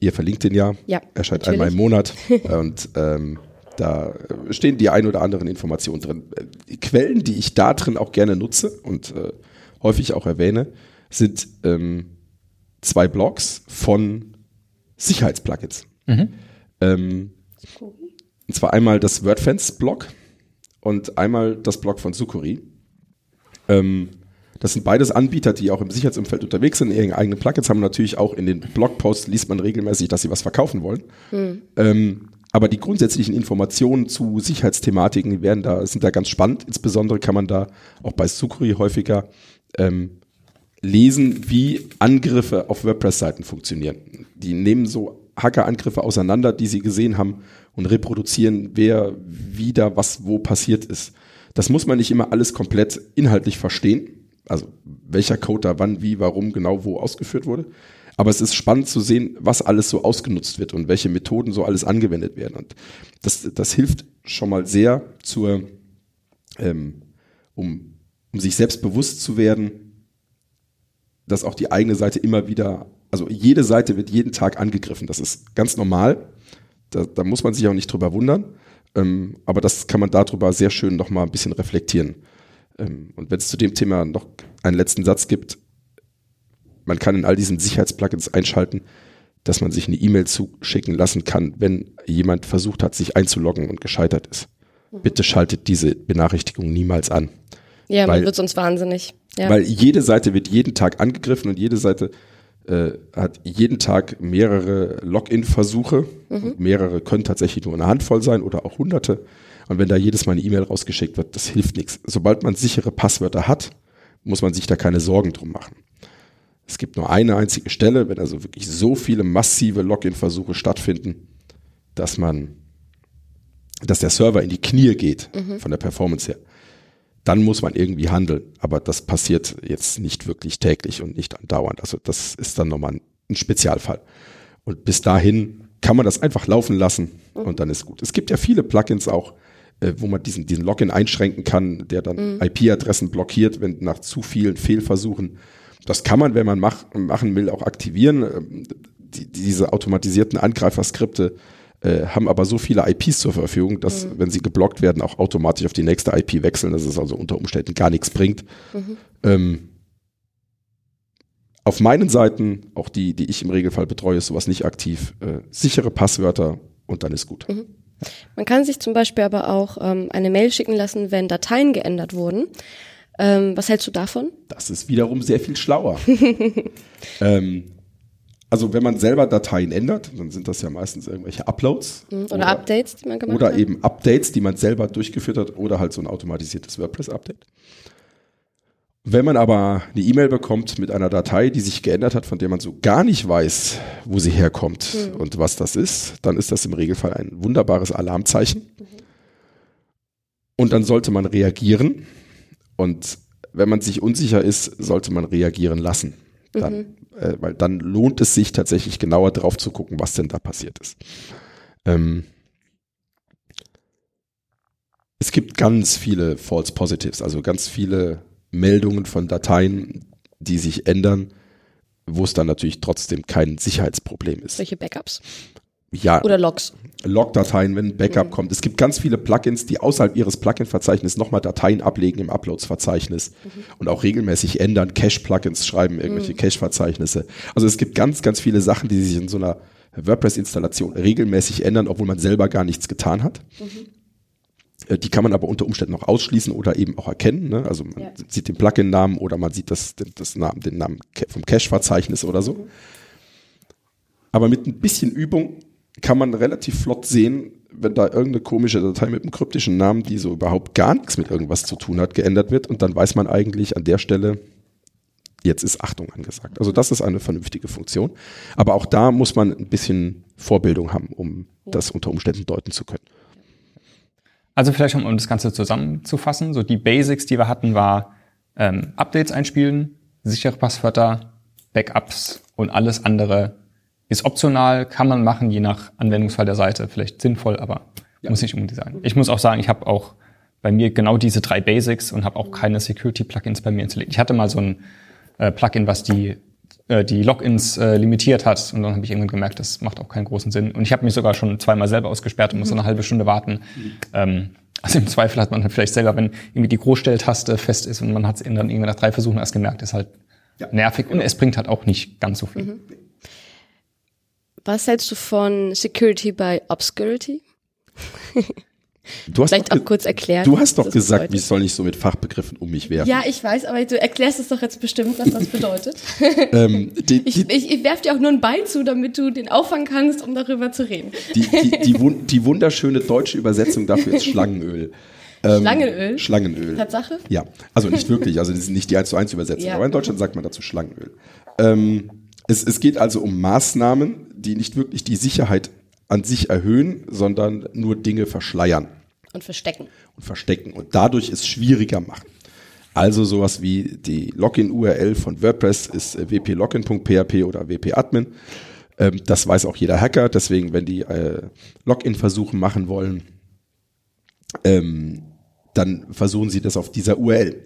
ihr verlinkt den ja. Ja, Erscheint natürlich. einmal im Monat. <laughs> und ähm, da äh, stehen die ein oder anderen Informationen drin. Äh, Die Quellen, die ich da drin auch gerne nutze und äh, häufig auch erwähne, sind ähm, zwei Blogs von Sicherheitsplugins. Ähm, und zwar einmal das WordFence-Blog und einmal das Blog von Sucuri. Ähm, das sind beides Anbieter, die auch im Sicherheitsumfeld unterwegs sind, ihre eigenen Plugins haben. Natürlich auch in den Blogposts liest man regelmäßig, dass sie was verkaufen wollen. Ähm, aber die grundsätzlichen Informationen zu Sicherheitsthematiken werden da, sind da ganz spannend. Insbesondere kann man da auch bei Sucuri häufiger ähm, lesen, wie Angriffe auf WordPress-Seiten funktionieren. Die nehmen so Hackerangriffe auseinander, die sie gesehen haben und reproduzieren, wer, wie da was wo passiert ist. Das muss man nicht immer alles komplett inhaltlich verstehen. Also welcher Code da wann, wie, warum, genau wo ausgeführt wurde. Aber es ist spannend zu sehen, was alles so ausgenutzt wird und welche Methoden so alles angewendet werden. Und das, das hilft schon mal sehr zur, ähm, um, um sich selbst bewusst zu werden, dass auch die eigene Seite immer wieder, also jede Seite wird jeden Tag angegriffen. Das ist ganz normal. Da, da muss man sich auch nicht drüber wundern. Ähm, aber das kann man darüber sehr schön nochmal ein bisschen reflektieren. Ähm, und wenn es zu dem Thema noch einen letzten Satz gibt, man kann in all diesen Sicherheitsplugins einschalten, dass man sich eine E-Mail zuschicken lassen kann, wenn jemand versucht hat, sich einzuloggen und gescheitert ist. Bitte schaltet diese Benachrichtigung niemals an. Ja, man wird sonst wahnsinnig. Ja. Weil jede Seite wird jeden Tag angegriffen und jede Seite äh, hat jeden Tag mehrere Login-Versuche. Und mehrere können tatsächlich nur eine Handvoll sein oder auch hunderte. Und wenn da jedes Mal eine E-Mail rausgeschickt wird, das hilft nichts. Sobald man sichere Passwörter hat, muss man sich da keine Sorgen drum machen. Es gibt nur eine einzige Stelle, wenn also wirklich so viele massive Login-Versuche stattfinden, dass man, dass der Server in die Knie geht von der Performance her dann muss man irgendwie handeln. Aber das passiert jetzt nicht wirklich täglich und nicht andauernd. Also das ist dann nochmal ein, Spezialfall. Und bis dahin kann man das einfach laufen lassen und dann ist gut. Es gibt ja viele Plugins auch, äh, wo man diesen, diesen Login einschränken kann, der dann IP-Adressen blockiert, wenn nach zu vielen Fehlversuchen. Das kann man, wenn man mach, machen will, auch aktivieren. Ähm, Die, diese automatisierten Angreiferskripte äh, haben aber so viele IPs zur Verfügung, dass, wenn sie geblockt werden, auch automatisch auf die nächste IP wechseln, dass es also unter Umständen gar nichts bringt. Ähm, auf meinen Seiten, auch die, die ich im Regelfall betreue, ist sowas nicht aktiv. Äh, sichere Passwörter und dann ist gut. Man kann sich zum Beispiel aber auch ähm, eine Mail schicken lassen, wenn Dateien geändert wurden. Ähm, was hältst du davon? Das ist wiederum sehr viel schlauer. <laughs> ähm, also wenn man selber Dateien ändert, dann sind das ja meistens irgendwelche Uploads. Oder, Updates, die man gemacht Oder hat? eben Updates, die man selber durchgeführt hat oder halt so ein automatisiertes WordPress-Update. Wenn man aber eine E-Mail bekommt mit einer Datei, die sich geändert hat, von der man so gar nicht weiß, wo sie herkommt und was das ist, dann ist das im Regelfall ein wunderbares Alarmzeichen. Und dann sollte man reagieren. Und wenn man sich unsicher ist, sollte man reagieren lassen. Dann, äh, weil dann lohnt es sich tatsächlich genauer drauf zu gucken, was denn da passiert ist. Ähm, es gibt ganz viele False Positives, also ganz viele Meldungen von Dateien, die sich ändern, wo es dann natürlich trotzdem kein Sicherheitsproblem ist. Welche Backups? Ja, Oder Logs? Log-Dateien, wenn ein Backup kommt. Es gibt ganz viele Plugins, die außerhalb ihres Plugin-Verzeichnisses nochmal Dateien ablegen im Uploads-Verzeichnis und auch regelmäßig ändern. Cache-Plugins schreiben irgendwelche Cache-Verzeichnisse. Also es gibt ganz, ganz viele Sachen, die sich in so einer WordPress-Installation regelmäßig ändern, obwohl man selber gar nichts getan hat. Äh, Die kann man aber unter Umständen auch ausschließen oder eben auch erkennen. Ne? Also man Ja. sieht den Plugin-Namen oder man sieht das, das Namen, den Namen vom Cache-Verzeichnis oder so. Aber mit ein bisschen Übung kann man relativ flott sehen, wenn da irgendeine komische Datei mit einem kryptischen Namen, die so überhaupt gar nichts mit irgendwas zu tun hat, geändert wird. Und dann weiß man eigentlich an der Stelle, jetzt ist Achtung angesagt. Also das ist eine vernünftige Funktion. Aber auch da muss man ein bisschen Vorbildung haben, um das unter Umständen deuten zu können. Also vielleicht, um das Ganze zusammenzufassen, so die Basics, die wir hatten, war ähm, Updates einspielen, sichere Passwörter, Backups und alles andere ist optional, kann man machen, je nach Anwendungsfall der Seite. Vielleicht sinnvoll, aber muss nicht unbedingt sein. Ich muss auch sagen, ich habe auch bei mir genau diese drei Basics und habe auch keine Security-Plugins bei mir installiert. Ich hatte mal so ein äh, Plugin, was die äh, die Logins äh, limitiert hat und dann habe ich irgendwann gemerkt, das macht auch keinen großen Sinn. Und ich habe mich sogar schon zweimal selber ausgesperrt und muss so eine halbe Stunde warten. Ähm, also im Zweifel hat man halt vielleicht selber, wenn irgendwie die Großstelltaste fest ist und man hat es dann irgendwie nach drei Versuchen erst gemerkt, ist halt Ja. nervig und es bringt halt auch nicht ganz so viel. Was hältst du von Security bei Obscurity? Du hast Vielleicht doch auch kurz erklären. Du hast doch gesagt, bedeutet. ich soll nicht so mit Fachbegriffen um mich werfen. Ja, ich weiß, aber du erklärst es doch jetzt bestimmt, was das bedeutet. <laughs> Ähm, die, Ich, die, ich, ich werf dir auch nur einen Ball zu, damit du den auffangen kannst, um darüber zu reden. die, die, die wunderschöne deutsche Übersetzung dafür ist <laughs> Schlangenöl. Ähm, Schlangenöl? Schlangenöl. Tatsache? Ja, also nicht wirklich, also das ist nicht die 1 zu 1 Übersetzung, Ja. aber in Deutschland sagt man dazu Schlangenöl. Ähm, es, es geht also um Maßnahmen, die nicht wirklich die Sicherheit an sich erhöhen, sondern nur Dinge verschleiern Und verstecken. und verstecken und dadurch es schwieriger machen. Also sowas wie die Login-URL von WordPress ist äh, wplogin.php oder wp-admin. Ähm, das weiß auch jeder Hacker, deswegen, wenn die äh, Login-Versuche machen wollen, ähm, dann versuchen sie das auf dieser URL.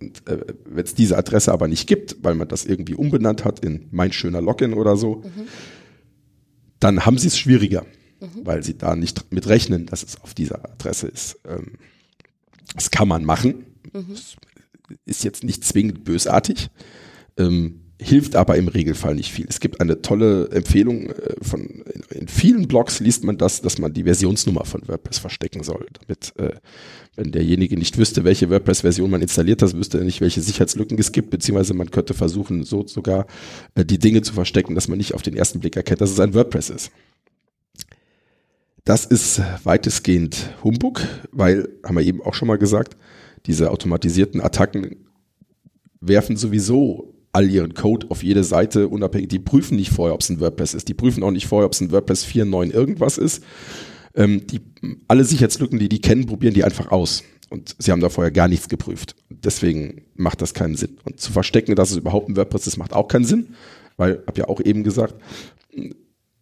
Und äh, wenn es diese Adresse aber nicht gibt, weil man das irgendwie umbenannt hat in mein schöner Login oder so, dann haben sie es schwieriger, weil sie da nicht mit rechnen, dass es auf dieser Adresse ist. Ähm, das kann man machen. Das ist jetzt nicht zwingend bösartig, ähm, hilft aber im Regelfall nicht viel. Es gibt eine tolle Empfehlung äh, von, in, vielen Blogs liest man das, dass man die Versionsnummer von WordPress verstecken soll, damit, äh, wenn derjenige nicht wüsste, welche WordPress-Version man installiert hat, wüsste er nicht, welche Sicherheitslücken es gibt, beziehungsweise man könnte versuchen, so sogar äh, die Dinge zu verstecken, dass man nicht auf den ersten Blick erkennt, dass es ein WordPress ist. Das ist weitestgehend Humbug, weil, haben wir eben auch schon mal gesagt, diese automatisierten Attacken werfen sowieso all ihren Code auf jede Seite unabhängig. Die prüfen nicht vorher, ob es ein WordPress ist. Die prüfen auch nicht vorher, ob es ein WordPress 4.9 irgendwas ist. Ähm, die, alle Sicherheitslücken, die die kennen, probieren die einfach aus. Und sie haben da vorher gar nichts geprüft. Deswegen macht das keinen Sinn. Und zu verstecken, dass es überhaupt ein WordPress ist, macht auch keinen Sinn. Weil, hab ja auch eben gesagt,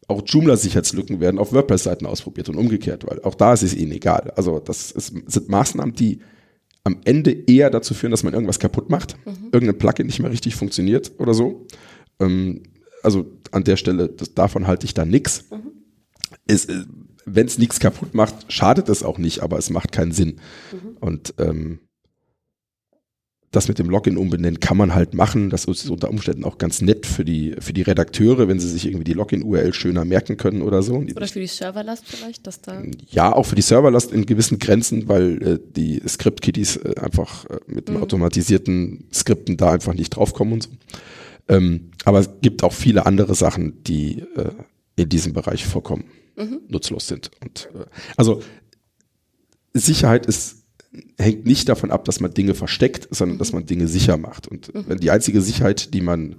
auch Joomla-Sicherheitslücken werden auf WordPress-Seiten ausprobiert und umgekehrt, weil auch da ist es ihnen egal. Also das ist, sind Maßnahmen, die am Ende eher dazu führen, dass man irgendwas kaputt macht, irgendein Plugin nicht mehr richtig funktioniert oder so. Ähm, also an der Stelle, das, davon halte ich da nix. Es, äh, Wenn es nichts kaputt macht, schadet es auch nicht, aber es macht keinen Sinn. Und ähm, das mit dem Login umbenennen kann man halt machen. Das ist unter Umständen auch ganz nett für die, für die Redakteure, wenn sie sich irgendwie die Login-URL schöner merken können oder so. Oder für die Serverlast vielleicht, dass da. Ja, auch für die Serverlast in gewissen Grenzen, weil äh, die Script-Kiddies äh, einfach äh, mit dem automatisierten Skripten da einfach nicht draufkommen und so. Ähm, aber es gibt auch viele andere Sachen, die äh, in diesem Bereich vollkommen nutzlos sind. Und äh, also Sicherheit ist hängt nicht davon ab, dass man Dinge versteckt, sondern dass man Dinge sicher macht. Und wenn die einzige Sicherheit, die man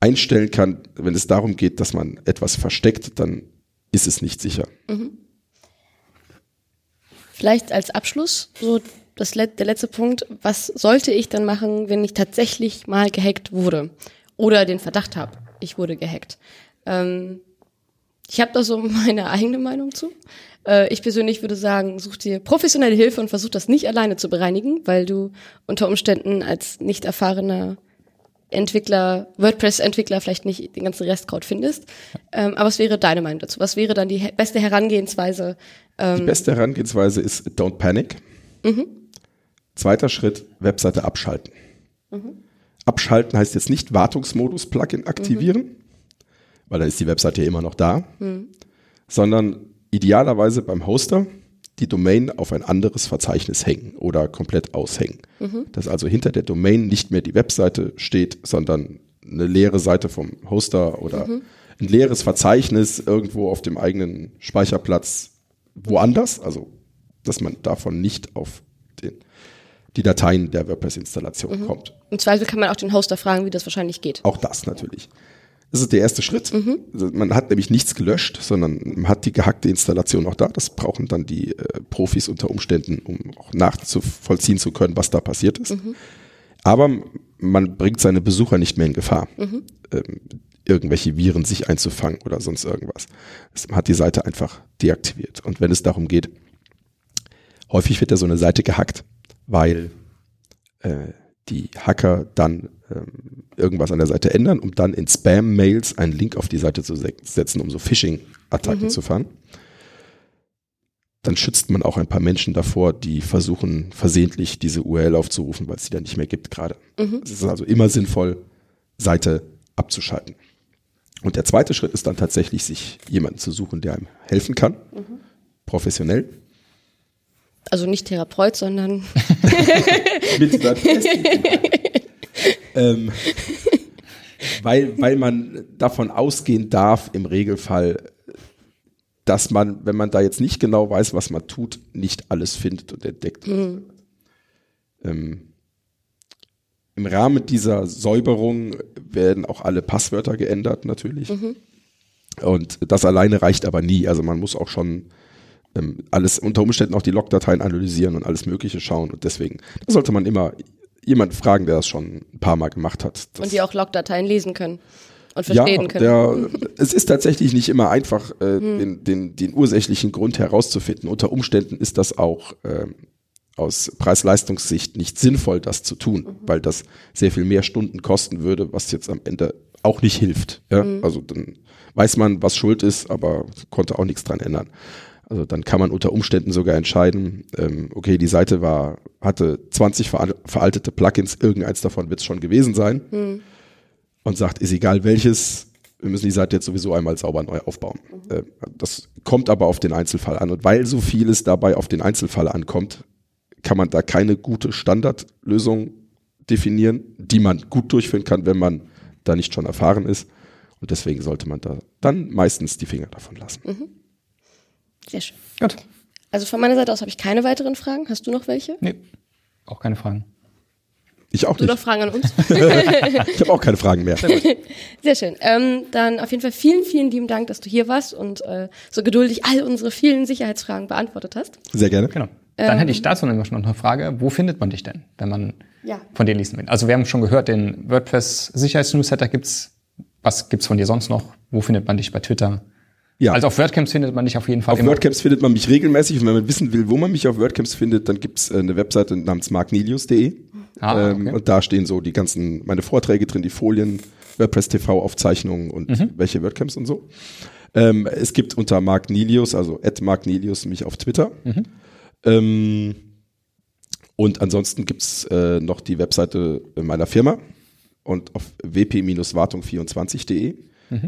einstellen kann, wenn es darum geht, dass man etwas versteckt, dann ist es nicht sicher. Vielleicht als Abschluss, so das, der letzte Punkt, was sollte ich dann machen, wenn ich tatsächlich mal gehackt wurde? Oder den Verdacht habe, ich wurde gehackt. Ähm, Ich habe da so <laughs> meine eigene Meinung zu. Äh, ich persönlich würde sagen, such dir professionelle Hilfe und versuch das nicht alleine zu bereinigen, weil du unter Umständen als nicht erfahrener Entwickler, WordPress-Entwickler vielleicht nicht den ganzen Restcode findest. Ähm, aber was wäre deine Meinung dazu? Was wäre dann die beste Herangehensweise? Die beste Herangehensweise ist Don't Panic. Zweiter Schritt, Webseite abschalten. Abschalten heißt jetzt nicht Wartungsmodus-Plugin aktivieren, weil dann ist die Webseite ja immer noch da, sondern idealerweise beim Hoster die Domain auf ein anderes Verzeichnis hängen oder komplett aushängen. Dass also hinter der Domain nicht mehr die Webseite steht, sondern eine leere Seite vom Hoster oder ein leeres Verzeichnis irgendwo auf dem eigenen Speicherplatz woanders, also dass man davon nicht auf den, die Dateien der WordPress-Installation kommt. Im Zweifel kann man auch den Hoster fragen, wie das wahrscheinlich geht. Auch das natürlich. Das ist der erste Schritt. Also man hat nämlich nichts gelöscht, sondern man hat die gehackte Installation noch da. Das brauchen dann die äh, Profis unter Umständen, um auch nachzuvollziehen zu können, was da passiert ist. Aber man bringt seine Besucher nicht mehr in Gefahr, ähm, irgendwelche Viren sich einzufangen oder sonst irgendwas. Es hat die Seite einfach deaktiviert. Und wenn es darum geht, häufig wird ja so eine Seite gehackt, weil äh, die Hacker dann ähm, irgendwas an der Seite ändern, um dann in Spam-Mails einen Link auf die Seite zu se- setzen, um so Phishing-Attacken zu fahren. Dann schützt man auch ein paar Menschen davor, die versuchen, versehentlich diese URL aufzurufen, weil es sie dann nicht mehr gibt gerade. Es ist also immer sinnvoll, Seite abzuschalten. Und der zweite Schritt ist dann tatsächlich, sich jemanden zu suchen, der einem helfen kann, professionell. Also nicht Therapeut, sondern <laughs> ähm, weil, weil man davon ausgehen darf, im Regelfall, dass man, wenn man da jetzt nicht genau weiß, was man tut, nicht alles findet und entdeckt. Ähm, Im Rahmen dieser Säuberung werden auch alle Passwörter geändert, natürlich. Und das alleine reicht aber nie. Also man muss auch schon ähm, alles unter Umständen auch die Logdateien analysieren und alles Mögliche schauen. Und deswegen, da sollte man immer jemanden fragen, der das schon ein paar Mal gemacht hat. Und die auch Logdateien lesen können und verstehen ja, können. Der, es ist tatsächlich nicht immer einfach, äh, den, den, den ursächlichen Grund herauszufinden. Unter Umständen ist das auch ähm, aus Preis-Leistungssicht nicht sinnvoll, das zu tun, weil das sehr viel mehr Stunden kosten würde, was jetzt am Ende auch nicht hilft. Ja? Also dann weiß man, was schuld ist, aber konnte auch nichts dran ändern. Also dann kann man unter Umständen sogar entscheiden, ähm, okay, die Seite war, hatte 20 veral- veraltete Plugins, irgendeins davon wird es schon gewesen sein und sagt, ist egal welches, wir müssen die Seite jetzt sowieso einmal sauber neu aufbauen. Äh, das kommt aber auf den Einzelfall an. Und weil so vieles dabei auf den Einzelfall ankommt, kann man da keine gute Standardlösung definieren, die man gut durchführen kann, wenn man da nicht schon erfahren ist. Und deswegen sollte man da dann meistens die Finger davon lassen. Sehr schön. Gut. Also von meiner Seite aus habe ich keine weiteren Fragen. Hast du noch welche? Nee, auch keine Fragen. Ich auch Du noch nicht. Fragen an uns? <laughs> Ich habe auch keine Fragen mehr. Sehr schön. Ähm, dann auf jeden Fall vielen, vielen lieben Dank, dass du hier warst und äh, so geduldig all unsere vielen Sicherheitsfragen beantwortet hast. Sehr gerne. Genau. Dann hätte ich dazu nämlich noch eine Frage. Wo findet man dich denn, wenn man Ja. von dir lesen will? Also wir haben schon gehört, den WordPress-Sicherheitsnewsletter gibt's. Was gibt's von dir sonst noch? Wo findet man dich bei Twitter? Ja. Also auf WordCamps findet man dich auf jeden Fall Auf immer. WordCamps findet man mich regelmäßig und wenn man wissen will, wo man mich auf WordCamps findet, dann gibt's äh, eine Webseite namens marknilius.de Ah, ähm, okay. und da stehen so die ganzen, meine Vorträge drin, die Folien, WordPress TV Aufzeichnungen und Mhm. welche WordCamps und so. Ähm, es gibt unter Mark Nilius, also at Mark Nilius mich auf Twitter. Mhm. Ähm, und ansonsten gibt's äh, noch die Webseite meiner Firma und auf wp-wartung24.de.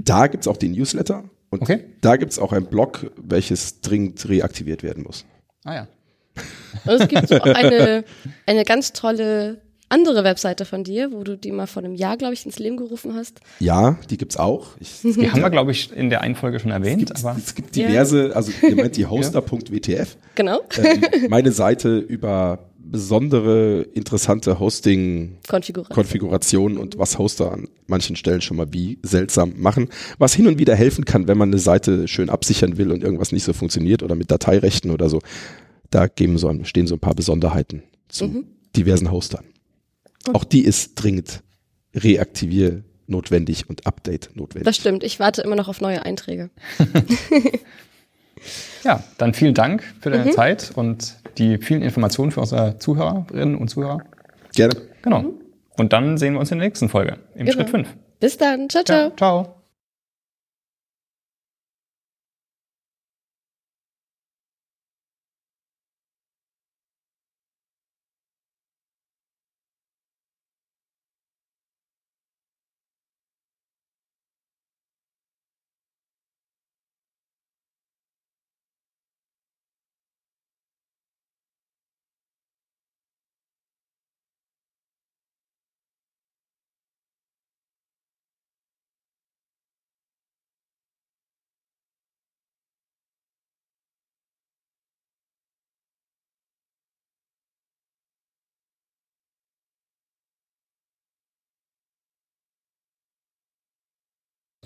Da gibt's auch den Newsletter und. Okay. da gibt's auch ein Blog, welches dringend reaktiviert werden muss. Ah ja. Und es gibt auch eine, eine ganz tolle andere Webseite von dir, wo du die mal vor einem Jahr, glaube ich, ins Leben gerufen hast. Ja, die gibt's auch. Ich, es, Die haben wir, glaube ich, in der einen Folge schon erwähnt. gibt, aber es gibt diverse, also ihr meint die hoster.wtf, Genau. ähm, meine Seite über besondere, interessante Hosting Konfiguration. Konfigurationen und was Hoster an manchen Stellen schon mal wie seltsam machen, was hin und wieder helfen kann, wenn man eine Seite schön absichern will und irgendwas nicht so funktioniert oder mit Dateirechten oder so. Da geben so, ein- stehen so ein paar Besonderheiten zu diversen Hostern. Auch die ist dringend notwendig und Update notwendig. Das stimmt. Ich warte immer noch auf neue Einträge. <laughs> <laughs> Ja, dann vielen Dank für Mhm. deine Zeit und die vielen Informationen für unsere Zuhörerinnen und Zuhörer. Gerne. Genau. Und dann sehen wir uns in der nächsten Folge, im Genau. Schritt 5. Bis dann. Ciao, ciao. Ja, ciao.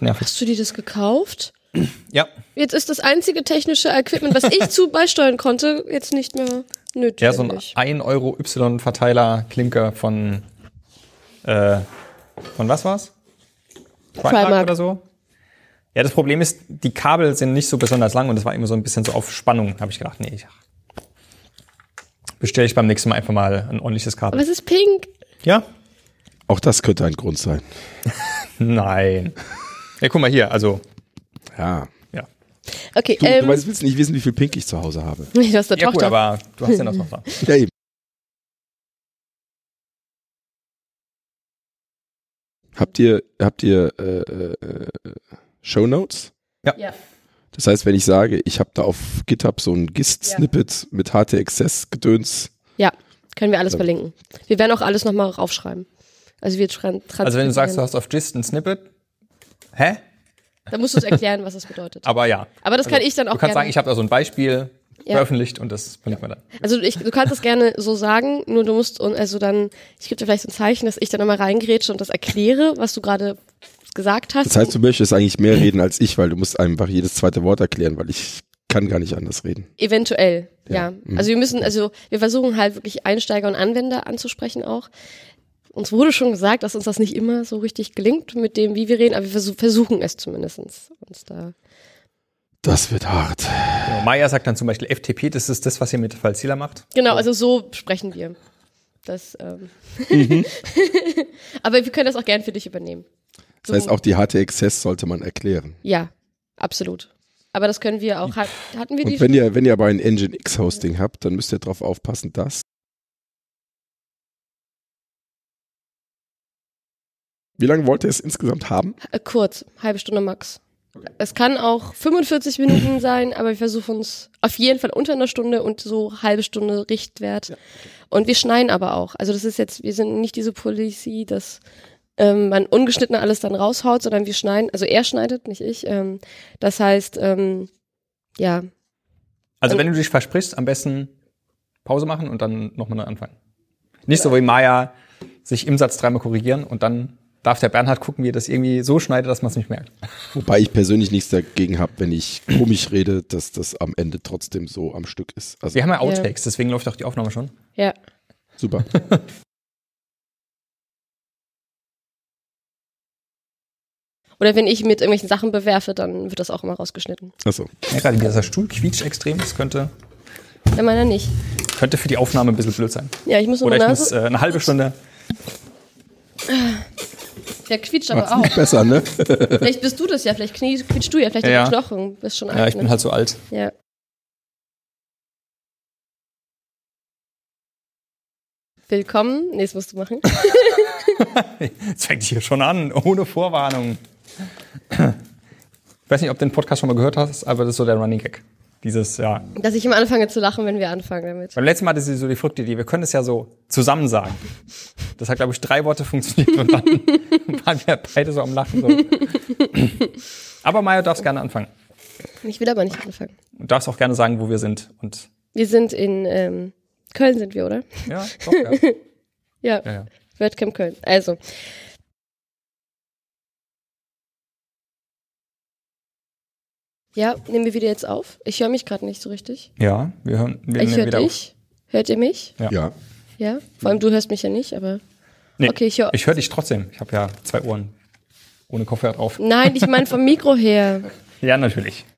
Ja. Hast du dir das gekauft? <clears throat> ja. Jetzt ist das einzige technische Equipment, was ich <laughs> zu beisteuern konnte, jetzt nicht mehr nötig. Ja, so ein 1 Euro Y-Verteiler Klinker von, äh, von was war's? Primark. oder so? Ja, das Problem ist, die Kabel sind nicht so besonders lang und das war immer so ein bisschen so auf Spannung. Habe ich gedacht, nee, ich bestelle ich beim nächsten Mal einfach mal ein ordentliches Kabel. Aber es ist pink. Ja? Auch das könnte ein Grund sein. <laughs> Nein. Ja, guck mal hier, also, Ja. ja. Okay, Du, ähm, du weißt, willst nicht wissen, wie viel Pink ich zu Hause habe. <laughs> du hast eine Ja gut, Tochter. aber du hast ja noch Tochter. <laughs> Ja, eben. Habt ihr, habt ihr äh, äh, Show Notes? ja. Das heißt, wenn ich sage, ich habe da auf GitHub so ein GIST-Snippet mit HT-Access-Gedöns, ja, können wir alles Ja. verlinken. Wir werden auch alles nochmal raufschreiben. Also wir tran Also wenn du sagst, du hast auf Gist ein Snippet, hä? Dann musst du es erklären, was das bedeutet. Aber ja. Aber das kann Also, ich dann auch Du kannst gerne. sagen, ich habe da so ein Beispiel Ja. veröffentlicht und das verlinken wir dann. Also ich, du kannst das gerne so sagen, nur du musst und also dann, ich gebe dir vielleicht so ein Zeichen, dass ich dann nochmal reingrätsche und das erkläre, was du gerade gesagt hast. das heißt, du möchtest eigentlich mehr reden als ich, weil du musst einfach jedes zweite Wort erklären, weil ich kann gar nicht anders reden. Eventuell, ja. Ja. Also wir müssen, also wir versuchen halt wirklich Einsteiger und Anwender anzusprechen auch. Uns wurde schon gesagt, dass uns das nicht immer so richtig gelingt mit dem, wie wir reden, aber wir versuch, versuchen es zumindestens uns da. Das wird hart. Genau, Maya sagt dann zum Beispiel FTP, das ist das, was ihr mit Falzila macht. Genau, also so sprechen wir. Das, ähm. Mhm. <laughs> aber wir können das auch gern für dich übernehmen. Das heißt, auch die HT-Access sollte man erklären. Ja, absolut. Aber das können wir auch. Hat, hatten wir die Und wenn ihr, wenn ihr aber ein Nginx-Hosting habt, dann müsst ihr darauf aufpassen, dass. Wie lange wollt ihr es insgesamt haben? Äh, kurz, halbe Stunde max. Es kann auch 45 Minuten <clears throat> sein, aber wir versuchen uns auf jeden Fall unter einer Stunde und so halbe Stunde Richtwert. Und wir schneiden aber auch. Also das ist jetzt, wir sind nicht diese Policy, dass ähm, man ungeschnitten alles dann raushaut, sondern wir schneiden, also er schneidet, nicht ich. Ähm, das heißt, ähm, ja, Also Und- wenn du dich versprichst, am besten Pause machen und dann nochmal neu anfangen. Nicht so wie Maya sich im Satz dreimal korrigieren und dann darf der Bernhard gucken, wie er das irgendwie so schneidet, dass man es nicht merkt. Wobei ich persönlich nichts dagegen habe, wenn ich komisch rede, dass das am Ende trotzdem so am Stück ist. Also Wir haben ja Outtakes, deswegen läuft auch die Aufnahme schon. ja. super. <laughs> Oder wenn ich mit irgendwelchen Sachen bewerfe, dann wird das auch immer rausgeschnitten. Achso. Ja, gerade dieser Stuhl quietscht extrem, das könnte, Wenn meiner nicht. könnte für die Aufnahme ein bisschen blöd sein. Ja, ich muss Oder ich muss äh, eine halbe Stunde. Der quietscht aber Macht's auch. nicht besser, ne? Vielleicht bist du das ja, vielleicht knie, quietschst du ja, vielleicht Ja. ja. Knochen. Bist schon alt. Ja, ich ne? bin halt so alt. Ja. Willkommen. Nee, das musst du machen. <laughs> Jetzt fängt hier schon an, ohne Vorwarnung. Ich weiß nicht, ob du den Podcast schon mal gehört hast, aber das ist so der Running Gag. Dieses, ja. Dass ich immer anfange zu lachen, wenn wir anfangen damit. Beim letzten Mal hatte sie so die verrückte Idee, wir können es ja so zusammen sagen. Das hat, glaube ich, drei Worte funktioniert und dann <laughs> waren wir beide so am Lachen. So. <laughs> Aber Maya, du darfst gerne anfangen. Ich will aber nicht anfangen. Du darfst auch gerne sagen, wo wir sind. Und Wir sind in ähm, Köln, sind wir, oder? ja, doch, ja. <laughs> Ja, ja, ja. WordCamp Köln. Also. Ja, nehmen wir wieder jetzt auf. Ich höre mich gerade nicht so richtig. Ja, wir hören wir Ich höre wieder dich. Hört ihr mich? Ja. Ja. Ja. Vor allem du hörst mich ja nicht, aber. Nee, Okay, ich höre. Ich höre dich trotzdem. Ich habe ja zwei Ohren. ohne Kopfhörer drauf. Nein, ich meine vom Mikro her. <laughs> Ja, natürlich.